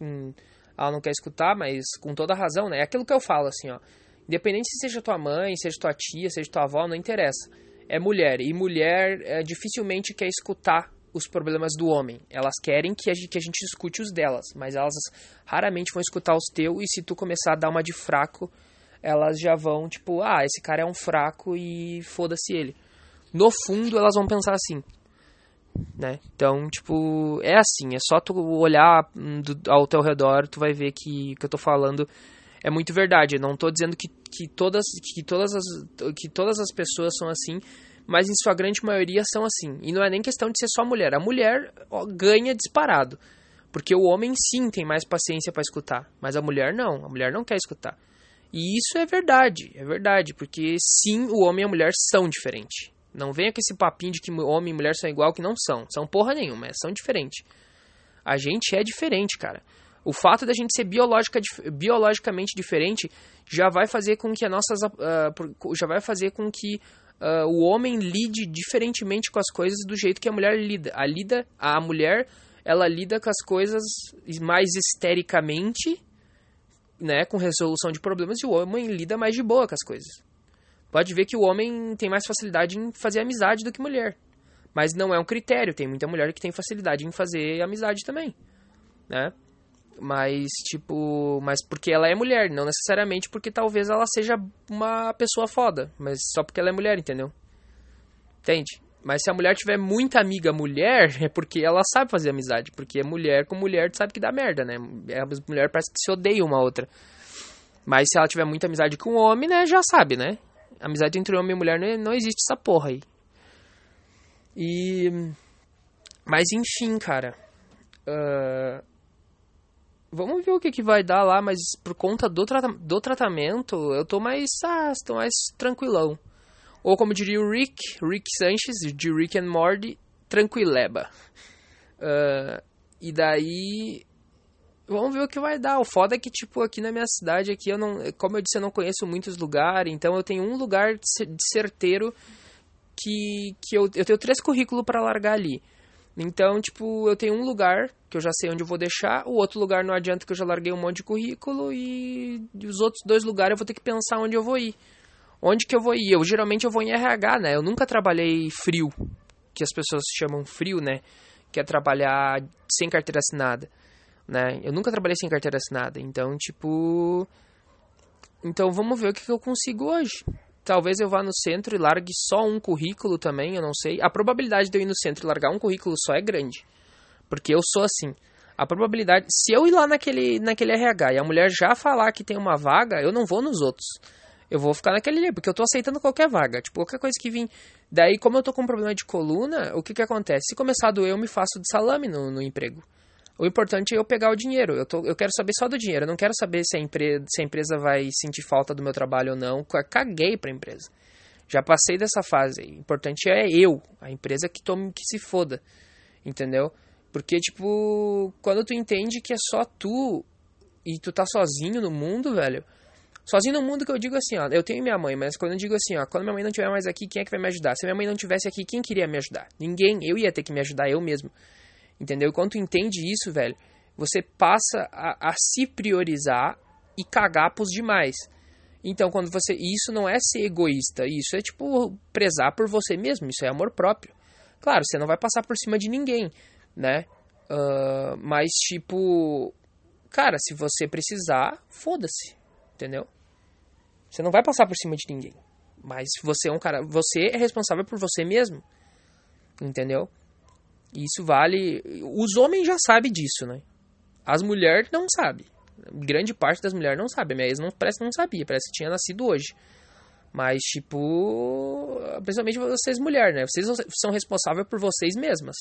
Speaker 1: Hum, ela não quer escutar, mas com toda razão, né? É aquilo que eu falo, assim, ó. Independente se seja tua mãe, seja tua tia, seja tua avó, não interessa. É mulher. E mulher é, dificilmente quer escutar os problemas do homem. Elas querem que a, gente, que a gente escute os delas, mas elas raramente vão escutar os teus. E se tu começar a dar uma de fraco, elas já vão, tipo, ah, esse cara é um fraco e foda-se ele. No fundo, elas vão pensar assim: né? Então, tipo, é assim, é só tu olhar do, ao teu redor, tu vai ver que que eu tô falando é muito verdade. Eu não tô dizendo que, que, todas, que, todas as, que todas as pessoas são assim, mas em sua grande maioria são assim. E não é nem questão de ser só mulher. A mulher ganha disparado. Porque o homem sim tem mais paciência para escutar, mas a mulher não. A mulher não quer escutar. E isso é verdade, é verdade, porque sim, o homem e a mulher são diferentes. Não venha com esse papinho de que homem e mulher são igual, que não são. São porra nenhuma, são diferentes. A gente é diferente, cara. O fato da gente ser biologica, biologicamente diferente já vai fazer com que nossas. Uh, já vai fazer com que uh, o homem lide diferentemente com as coisas do jeito que a mulher lida. A, lida, a mulher ela lida com as coisas mais histericamente, né, com resolução de problemas, e o homem lida mais de boa com as coisas pode ver que o homem tem mais facilidade em fazer amizade do que mulher. Mas não é um critério, tem muita mulher que tem facilidade em fazer amizade também, né? Mas, tipo, mas porque ela é mulher, não necessariamente porque talvez ela seja uma pessoa foda, mas só porque ela é mulher, entendeu? Entende? Mas se a mulher tiver muita amiga mulher, é porque ela sabe fazer amizade. Porque mulher com mulher sabe que dá merda, né? A mulher parece que se odeia uma outra. Mas se ela tiver muita amizade com homem, né, já sabe, né? amizade entre homem e mulher não, não existe essa porra aí. E. Mas enfim, cara. Uh, vamos ver o que, que vai dar lá, mas por conta do, trata do tratamento, eu tô mais. Ah, tô mais tranquilão. Ou como diria o Rick, Rick Sanchez, de Rick and Morty, tranquileba. Uh, E daí. Vamos ver o que vai dar. O foda é que, tipo, aqui na minha cidade, aqui eu não. Como eu disse, eu não conheço muitos lugares, então eu tenho um lugar de certeiro que, que eu, eu tenho três currículos para largar ali. Então, tipo, eu tenho um lugar que eu já sei onde eu vou deixar, o outro lugar não adianta que eu já larguei um monte de currículo e os outros dois lugares eu vou ter que pensar onde eu vou ir. Onde que eu vou ir? Eu geralmente eu vou em RH, né? Eu nunca trabalhei frio, que as pessoas chamam frio, né? Que é trabalhar sem carteira assinada, né? Eu nunca trabalhei sem carteira assinada, então, tipo, então vamos ver o que, que eu consigo hoje. Talvez eu vá no centro e largue só um currículo também, eu não sei. A probabilidade de eu ir no centro e largar um currículo só é grande. Porque eu sou assim. A probabilidade. Se eu ir lá naquele, naquele RH e a mulher já falar que tem uma vaga, eu não vou nos outros. Eu vou ficar naquele porque eu tô aceitando qualquer vaga. Tipo, qualquer coisa que vir. Daí, como eu tô com um problema de coluna, o que que acontece? Se começar a doer, eu me faço de salame no, no emprego. O importante é eu pegar o dinheiro. Eu, tô, eu quero saber só do dinheiro. Eu não quero saber se a, empre, se a empresa vai sentir falta do meu trabalho ou não. Caguei pra empresa. Já passei dessa fase. O importante é eu, a empresa que tome que se foda. Entendeu? Porque, tipo, quando tu entende que é só tu e tu tá sozinho no mundo, velho. Sozinho no mundo que eu digo assim, ó, eu tenho minha mãe, mas quando eu digo assim, ó, quando minha mãe não estiver mais aqui, quem é que vai me ajudar? Se minha mãe não tivesse aqui, quem queria me ajudar? Ninguém, eu ia ter que me ajudar eu mesmo. Entendeu? Quando tu entende isso, velho, você passa a, a se priorizar e cagar pros demais. Então, quando você. Isso não é ser egoísta, isso é tipo prezar por você mesmo, isso é amor próprio. Claro, você não vai passar por cima de ninguém, né? Uh, mas, tipo. Cara, se você precisar, foda-se, entendeu? Você não vai passar por cima de ninguém. Mas você é um cara. Você é responsável por você mesmo. Entendeu? Isso vale. Os homens já sabem disso, né? As mulheres não sabem. Grande parte das mulheres não sabe. A minha ex não, parece que não sabia, parece que tinha nascido hoje. Mas, tipo. Principalmente vocês, mulheres, né? Vocês são responsáveis por vocês mesmas.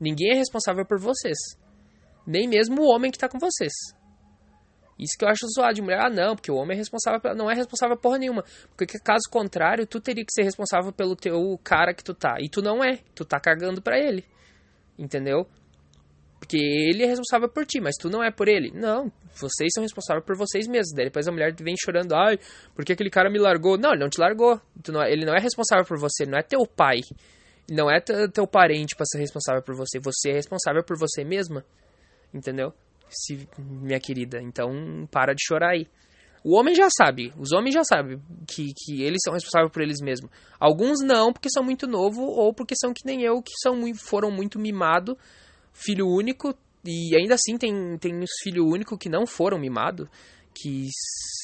Speaker 1: Ninguém é responsável por vocês. Nem mesmo o homem que tá com vocês. Isso que eu acho zoado de mulher. Ah, não, porque o homem é responsável, não é responsável porra nenhuma. Porque caso contrário, tu teria que ser responsável pelo teu cara que tu tá. E tu não é. Tu tá cagando pra ele. Entendeu? Porque ele é responsável por ti, mas tu não é por ele. Não, vocês são responsáveis por vocês mesmos. Daí depois a mulher vem chorando, ai, porque aquele cara me largou. Não, ele não te largou. Não é, ele não é responsável por você, não é teu pai. Não é teu parente para ser responsável por você. Você é responsável por você mesma. Entendeu? Se, minha querida. Então, para de chorar aí. O homem já sabe, os homens já sabem que, que eles são responsáveis por eles mesmos. Alguns não, porque são muito novo ou porque são que nem eu, que são foram muito mimado, filho único, e ainda assim tem, tem os filhos únicos que não foram mimados, que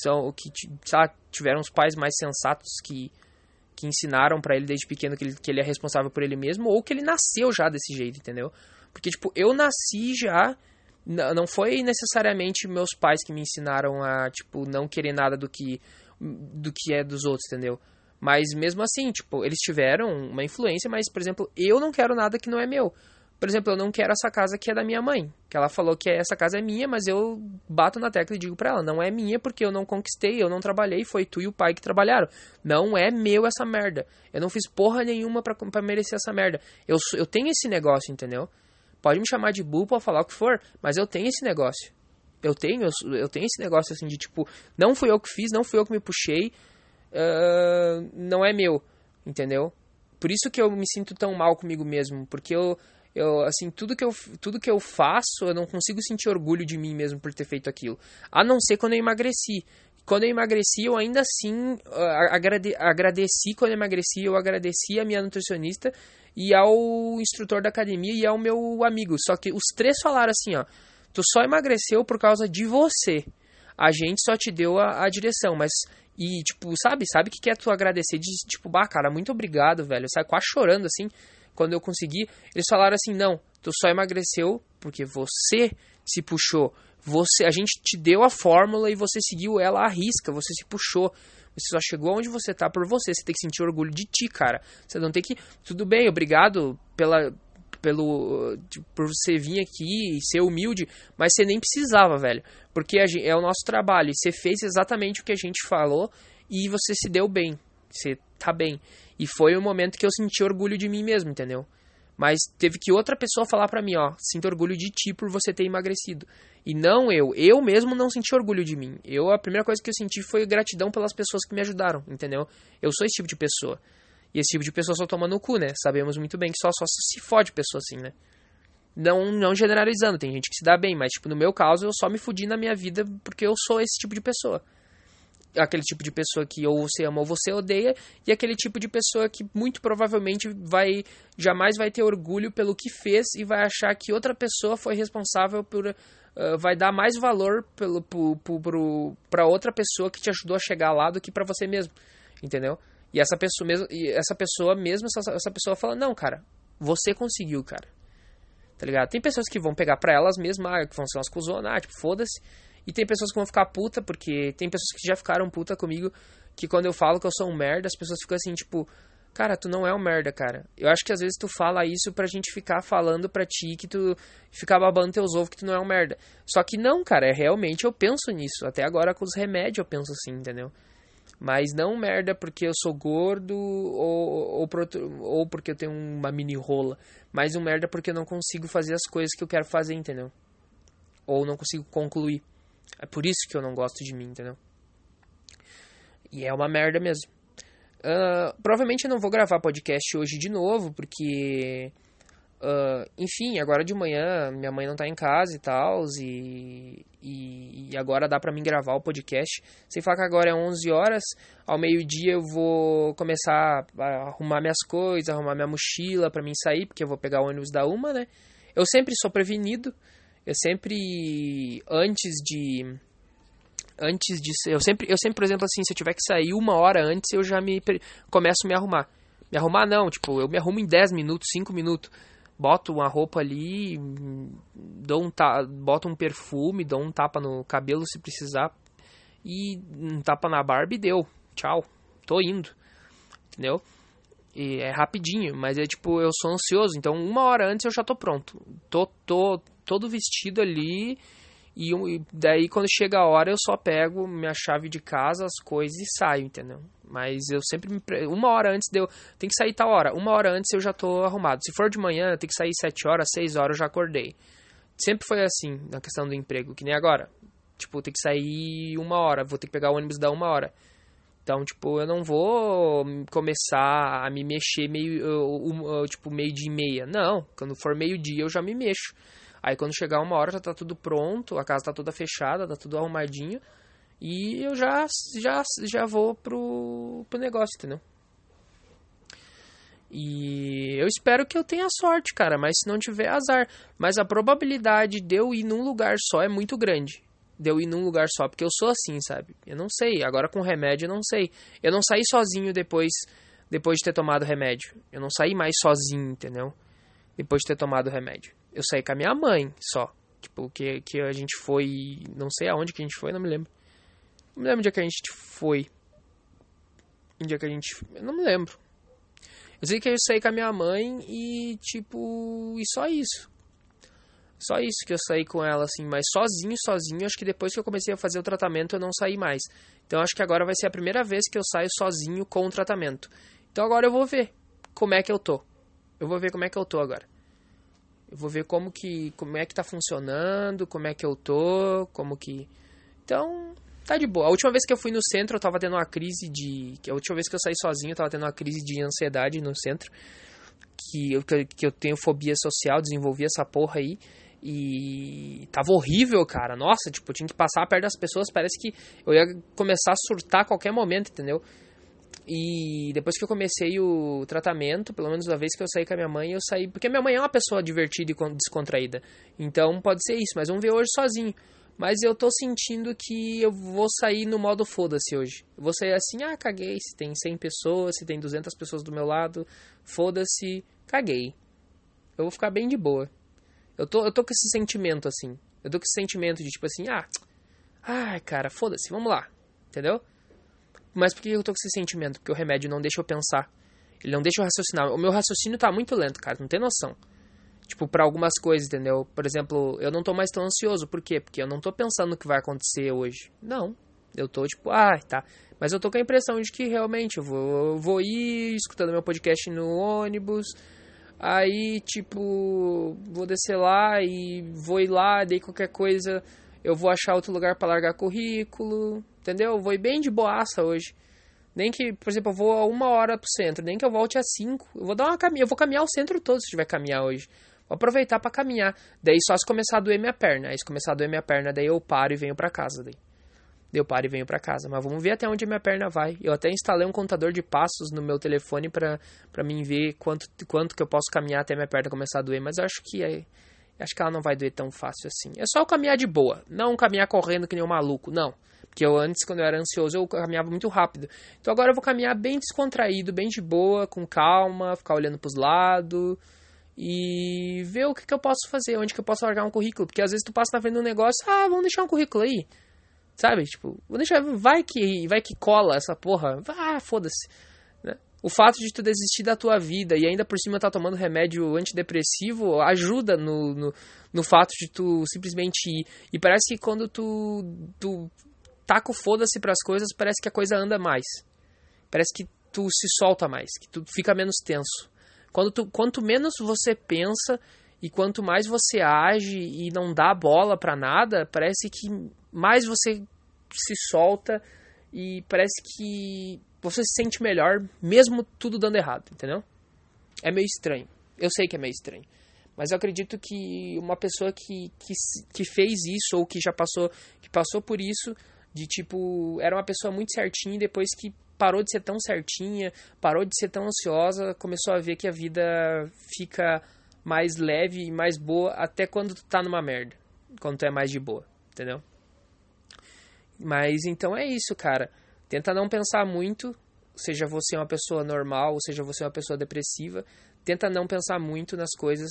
Speaker 1: são que sabe, tiveram os pais mais sensatos que, que ensinaram para ele desde pequeno que ele, que ele é responsável por ele mesmo, ou que ele nasceu já desse jeito, entendeu? Porque, tipo, eu nasci já não foi necessariamente meus pais que me ensinaram a, tipo, não querer nada do que do que é dos outros, entendeu? Mas mesmo assim, tipo, eles tiveram uma influência, mas, por exemplo, eu não quero nada que não é meu. Por exemplo, eu não quero essa casa que é da minha mãe. Que ela falou que essa casa é minha, mas eu bato na tecla e digo pra ela, não é minha porque eu não conquistei, eu não trabalhei, foi tu e o pai que trabalharam. Não é meu essa merda. Eu não fiz porra nenhuma pra merecer essa merda. Eu, eu tenho esse negócio, entendeu? Pode me chamar de burro, pode falar o que for, mas eu tenho esse negócio. Eu tenho, eu, tenho esse negócio assim de tipo, não fui eu que fiz, não fui eu que me puxei, uh, não é meu, entendeu? Por isso que eu me sinto tão mal comigo mesmo, porque eu, eu assim, tudo que eu, tudo que eu faço, eu não consigo sentir orgulho de mim mesmo por ter feito aquilo. A não ser quando eu emagreci. Quando eu emagreci, eu ainda assim uh, agrade, agradeci quando eu emagreci, eu agradeci a minha nutricionista e ao instrutor da academia e ao meu amigo. Só que os três falaram assim, ó, tu só emagreceu por causa de você. A gente só te deu a, a direção, mas e tipo, sabe, sabe que, que é tu agradecer de tipo, bah, cara, muito obrigado, velho. Sai quase chorando assim, quando eu consegui. Eles falaram assim: "Não, tu só emagreceu porque você se puxou. Você, a gente te deu a fórmula e você seguiu ela à risca, você se puxou. Você só chegou onde você tá por você. Você tem que sentir orgulho de ti, cara. Você não tem que. Tudo bem, obrigado pela. Pelo, por você vir aqui e ser humilde, mas você nem precisava, velho. Porque gente, é o nosso trabalho. E você fez exatamente o que a gente falou e você se deu bem. Você tá bem. E foi o momento que eu senti orgulho de mim mesmo, entendeu? Mas teve que outra pessoa falar pra mim, ó, sinto orgulho de ti por você ter emagrecido. E não eu. Eu mesmo não senti orgulho de mim. Eu, a primeira coisa que eu senti foi gratidão pelas pessoas que me ajudaram, entendeu? Eu sou esse tipo de pessoa. E esse tipo de pessoa só toma no cu, né? Sabemos muito bem que só, só se fode pessoa assim, né? Não, não generalizando, tem gente que se dá bem, mas, tipo, no meu caso, eu só me fudi na minha vida porque eu sou esse tipo de pessoa aquele tipo de pessoa que ou você ama ou você odeia, e aquele tipo de pessoa que muito provavelmente vai jamais vai ter orgulho pelo que fez e vai achar que outra pessoa foi responsável por uh, vai dar mais valor pelo para outra pessoa que te ajudou a chegar lá do que para você mesmo, entendeu? E essa pessoa mesmo, essa pessoa mesmo essa, essa pessoa fala: "Não, cara, você conseguiu, cara." Tá ligado? Tem pessoas que vão pegar pra elas mesmas, ah, que vão ser umas cuzonas, ah, tipo, foda-se. E tem pessoas que vão ficar puta, porque tem pessoas que já ficaram puta comigo, que quando eu falo que eu sou um merda, as pessoas ficam assim, tipo, cara, tu não é um merda, cara. Eu acho que às vezes tu fala isso pra gente ficar falando pra ti que tu ficar babando teus ovos que tu não é um merda. Só que não, cara, é realmente eu penso nisso. Até agora com os remédios eu penso assim, entendeu? Mas não merda porque eu sou gordo ou, ou, ou porque eu tenho uma mini rola. Mas um merda porque eu não consigo fazer as coisas que eu quero fazer, entendeu? Ou não consigo concluir. É por isso que eu não gosto de mim, entendeu? E é uma merda mesmo. Uh, provavelmente eu não vou gravar podcast hoje de novo, porque. Uh, enfim, agora de manhã minha mãe não tá em casa e tal, e, e, agora dá pra mim gravar o podcast. Sem falar que agora é 11 horas, ao meio-dia eu vou começar a arrumar minhas coisas, arrumar minha mochila pra mim sair, porque eu vou pegar o ônibus da uma, né? Eu sempre sou prevenido, eu sempre antes de antes de eu sempre eu sempre por exemplo assim se eu tiver que sair uma hora antes eu já me começo a me arrumar. Me arrumar não tipo eu me arrumo em 10 minutos 5 minutos. Boto uma roupa ali dou um ta, boto um perfume dou um tapa no cabelo se precisar e um tapa na barba e deu. Tchau. Tô indo. Entendeu? E é rapidinho, mas é tipo, eu sou ansioso, então uma hora antes eu já tô pronto. Tô, tô, todo vestido ali. E, daí quando chega a hora eu só pego minha chave de casa, as coisas e saio, entendeu? Mas eu sempre me. Uma hora antes deu. Tem que sair tal hora. Uma hora antes eu já tô arrumado. Se for de manhã, tem que sair sete horas, seis horas, eu já acordei. Sempre foi assim na questão do emprego, que nem agora. Tipo, tem que sair uma hora, vou ter que pegar o ônibus da uma hora. Então, tipo, eu não vou começar a me mexer meio, tipo, meio dia e meia. Não, quando for meio dia eu já me mexo. Aí quando chegar uma hora já tá tudo pronto, a casa tá toda fechada, tá tudo arrumadinho. E eu já, já, já vou pro, pro negócio, entendeu? E eu espero que eu tenha sorte, cara, mas se não tiver azar. Mas a probabilidade de eu ir num lugar só é muito grande. De eu ir num lugar só, porque eu sou assim, sabe? Eu não sei. Agora com remédio eu não sei. Eu não saí sozinho depois depois de ter tomado remédio. Eu não saí mais sozinho, entendeu? Depois de ter tomado remédio. Eu saí com a minha mãe só. Tipo, que, que a gente foi. Não sei aonde que a gente foi, não me lembro. Não me lembro onde é que a gente foi. Onde é que a gente. Eu não me lembro. Eu sei que eu saí com a minha mãe e, tipo. E só isso. Só isso que eu saí com ela, assim. Mas sozinho, sozinho. Acho que depois que eu comecei a fazer o tratamento eu não saí mais. Então acho que agora vai ser a primeira vez que eu saio sozinho com o tratamento. Então agora eu vou ver como é que eu tô. Eu vou ver como é que eu tô agora. Eu vou ver como que como é que tá funcionando, como é que eu tô, como que Então, tá de boa. A última vez que eu fui no centro, eu tava tendo uma crise de, a última vez que eu saí sozinho, eu tava tendo uma crise de ansiedade no centro, que eu que eu tenho fobia social, desenvolvi essa porra aí. E tava horrível, cara. Nossa, tipo, eu tinha que passar perto das pessoas, parece que eu ia começar a surtar a qualquer momento, entendeu? E depois que eu comecei o tratamento, pelo menos da vez que eu saí com a minha mãe, eu saí. Porque minha mãe é uma pessoa divertida e descontraída. Então pode ser isso, mas vamos ver hoje sozinho. Mas eu tô sentindo que eu vou sair no modo foda-se hoje. Eu vou sair assim, ah, caguei. Se tem 100 pessoas, se tem 200 pessoas do meu lado, foda-se, caguei. Eu vou ficar bem de boa. Eu tô, eu tô com esse sentimento assim. Eu tô com esse sentimento de tipo assim, ah, ai, cara, foda-se, vamos lá. Entendeu? Mas por que eu tô com esse sentimento? Porque o remédio não deixa eu pensar. Ele não deixa eu raciocinar. O meu raciocínio tá muito lento, cara. Não tem noção. Tipo, para algumas coisas, entendeu? Por exemplo, eu não tô mais tão ansioso. Por quê? Porque eu não tô pensando no que vai acontecer hoje. Não. Eu tô tipo, ah, tá. Mas eu tô com a impressão de que realmente eu vou, eu vou ir escutando meu podcast no ônibus. Aí, tipo, vou descer lá e vou ir lá, daí qualquer coisa eu vou achar outro lugar para largar currículo, entendeu? Vou ir bem de boaça hoje. Nem que, por exemplo, eu vou a uma hora pro centro, nem que eu volte a cinco. Eu vou dar uma caminhada, eu vou caminhar o centro todo se tiver caminhar hoje. Vou aproveitar para caminhar. Daí só se começar a doer minha perna. Aí se começar a doer minha perna, daí eu paro e venho para casa daí. Daí eu paro e venho para casa. Mas vamos ver até onde minha perna vai. Eu até instalei um contador de passos no meu telefone para mim ver quanto, quanto que eu posso caminhar até minha perna começar a doer. Mas eu acho que é, acho que ela não vai doer tão fácil assim. É só eu caminhar de boa. Não caminhar correndo que nem um maluco. Não. Porque eu antes, quando eu era ansioso, eu caminhava muito rápido. Então agora eu vou caminhar bem descontraído, bem de boa, com calma, ficar olhando pros lados e ver o que, que eu posso fazer, onde que eu posso largar um currículo. Porque às vezes tu passa na frente de um negócio, ah, vamos deixar um currículo aí. Sabe? Tipo, vou deixar, vai que, vai que cola essa porra. Ah, foda-se. Né? O fato de tu desistir da tua vida e ainda por cima tá tomando remédio antidepressivo ajuda no, no, no fato de tu simplesmente ir. E parece que quando tu, tu taca o foda-se pras coisas, parece que a coisa anda mais. Parece que tu se solta mais, que tu fica menos tenso. Quando tu, quanto menos você pensa e quanto mais você age e não dá bola para nada, parece que mais você se solta e parece que você se sente melhor mesmo tudo dando errado, entendeu? É meio estranho. Eu sei que é meio estranho. Mas eu acredito que uma pessoa que, que, que fez isso ou que já passou, que passou por isso, de tipo, era uma pessoa muito certinha e depois que parou de ser tão certinha, parou de ser tão ansiosa, começou a ver que a vida fica mais leve e mais boa até quando tu tá numa merda. Quando tu é mais de boa, entendeu? Mas então é isso, cara. Tenta não pensar muito, seja você uma pessoa normal, seja você uma pessoa depressiva. Tenta não pensar muito nas coisas.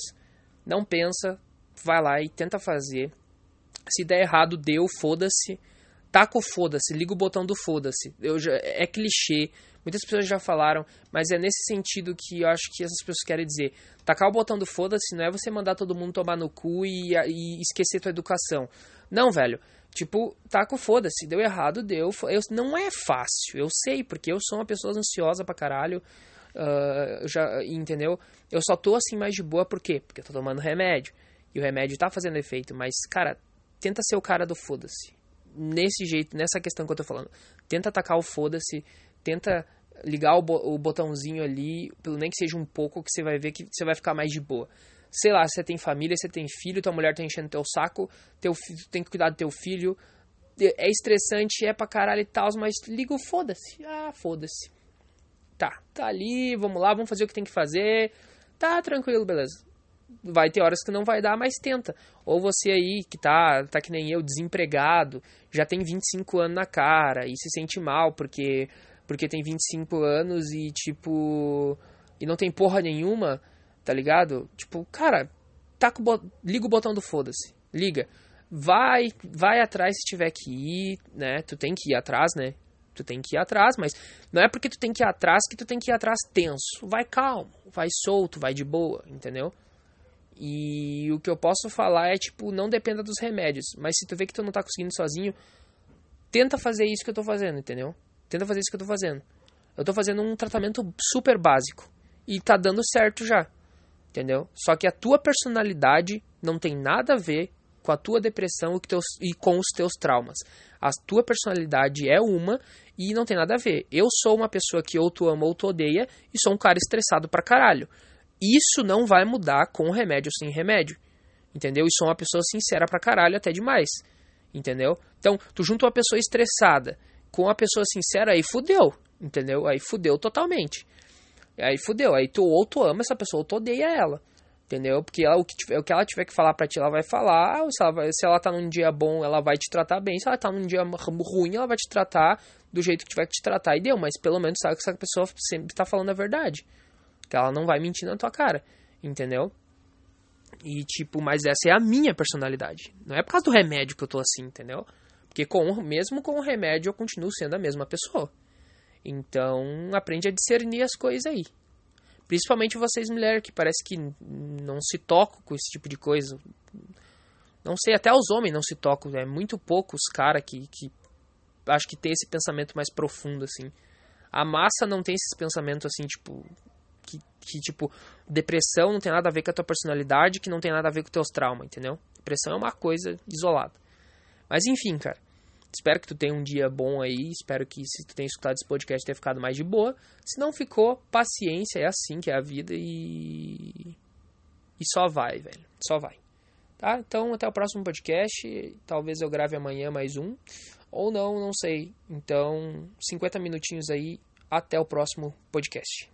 Speaker 1: Não pensa, vai lá e tenta fazer. Se der errado, deu, foda-se taca o foda-se, liga o botão do foda-se. É clichê, muitas pessoas já falaram, mas é nesse sentido que eu acho que essas pessoas querem dizer. Tacar o botão do foda-se não é você mandar todo mundo tomar no cu e, e esquecer tua educação. Não, velho. Tipo, taca o foda-se, deu errado, deu. Eu, não é fácil, eu sei, porque eu sou uma pessoa ansiosa pra caralho. Uh, já, entendeu? Eu só tô assim mais de boa, por quê? Porque eu tô tomando remédio. E o remédio tá fazendo efeito, mas, cara, tenta ser o cara do foda-se nesse jeito, nessa questão que eu tô falando. Tenta atacar o foda-se, tenta ligar o, bo o, botãozinho ali, pelo nem que seja um pouco, que você vai ver que você vai ficar mais de boa. Sei lá, você tem família, você tem filho, tua mulher tá enchendo teu saco, teu tu tem que cuidar do teu filho. É estressante, é pra caralho e tal, mas liga o foda-se. Ah, foda-se. Tá, tá ali, vamos lá, vamos fazer o que tem que fazer. Tá tranquilo, beleza vai ter horas que não vai dar, mas tenta. Ou você aí que tá, tá que nem eu, desempregado, já tem 25 anos na cara e se sente mal porque porque tem 25 anos e tipo e não tem porra nenhuma, tá ligado? Tipo, cara, tá liga o botão do foda-se. Liga. Vai, vai atrás se tiver que ir, né? Tu tem que ir atrás, né? Tu tem que ir atrás, mas não é porque tu tem que ir atrás que tu tem que ir atrás tenso. Vai calmo, vai solto, vai de boa, entendeu? E o que eu posso falar é, tipo, não dependa dos remédios. Mas se tu vê que tu não tá conseguindo sozinho, tenta fazer isso que eu tô fazendo, entendeu? Tenta fazer isso que eu tô fazendo. Eu tô fazendo um tratamento super básico. E tá dando certo já. Entendeu? Só que a tua personalidade não tem nada a ver com a tua depressão e com os teus traumas. A tua personalidade é uma e não tem nada a ver. Eu sou uma pessoa que ou tu ama ou tu odeia e sou um cara estressado pra caralho. Isso não vai mudar com remédio sem remédio. Entendeu? E sou uma pessoa sincera pra caralho, até demais. Entendeu? Então, tu junta uma pessoa estressada com uma pessoa sincera, aí fudeu. Entendeu? Aí fudeu totalmente. Aí fudeu. Aí tu ou tu ama essa pessoa ou tu odeia ela. Entendeu? Porque ela, o, que tiver, o que ela tiver que falar pra ti, ela vai falar. Se ela, vai, se ela tá num dia bom, ela vai te tratar bem. Se ela tá num dia ruim, ela vai te tratar do jeito que tiver que te tratar. E deu, mas pelo menos sabe que essa pessoa sempre tá falando a verdade. Que ela não vai mentir na tua cara, entendeu? E tipo, mas essa é a minha personalidade. Não é por causa do remédio que eu tô assim, entendeu? Porque com, mesmo com o remédio eu continuo sendo a mesma pessoa. Então, aprende a discernir as coisas aí. Principalmente vocês mulheres que parece que não se tocam com esse tipo de coisa. Não sei, até os homens não se tocam. É muito pouco os caras que, que acho que tem esse pensamento mais profundo, assim. A massa não tem esses pensamentos assim, tipo, que, que, tipo, depressão não tem nada a ver com a tua personalidade, que não tem nada a ver com os teus traumas, entendeu? Depressão é uma coisa isolada. Mas enfim, cara. Espero que tu tenha um dia bom aí. Espero que se tu tenha escutado esse podcast tenha ficado mais de boa. Se não ficou, paciência, é assim que é a vida e. E só vai, velho. Só vai. Tá? Então até o próximo podcast. Talvez eu grave amanhã mais um. Ou não, não sei. Então, 50 minutinhos aí. Até o próximo podcast.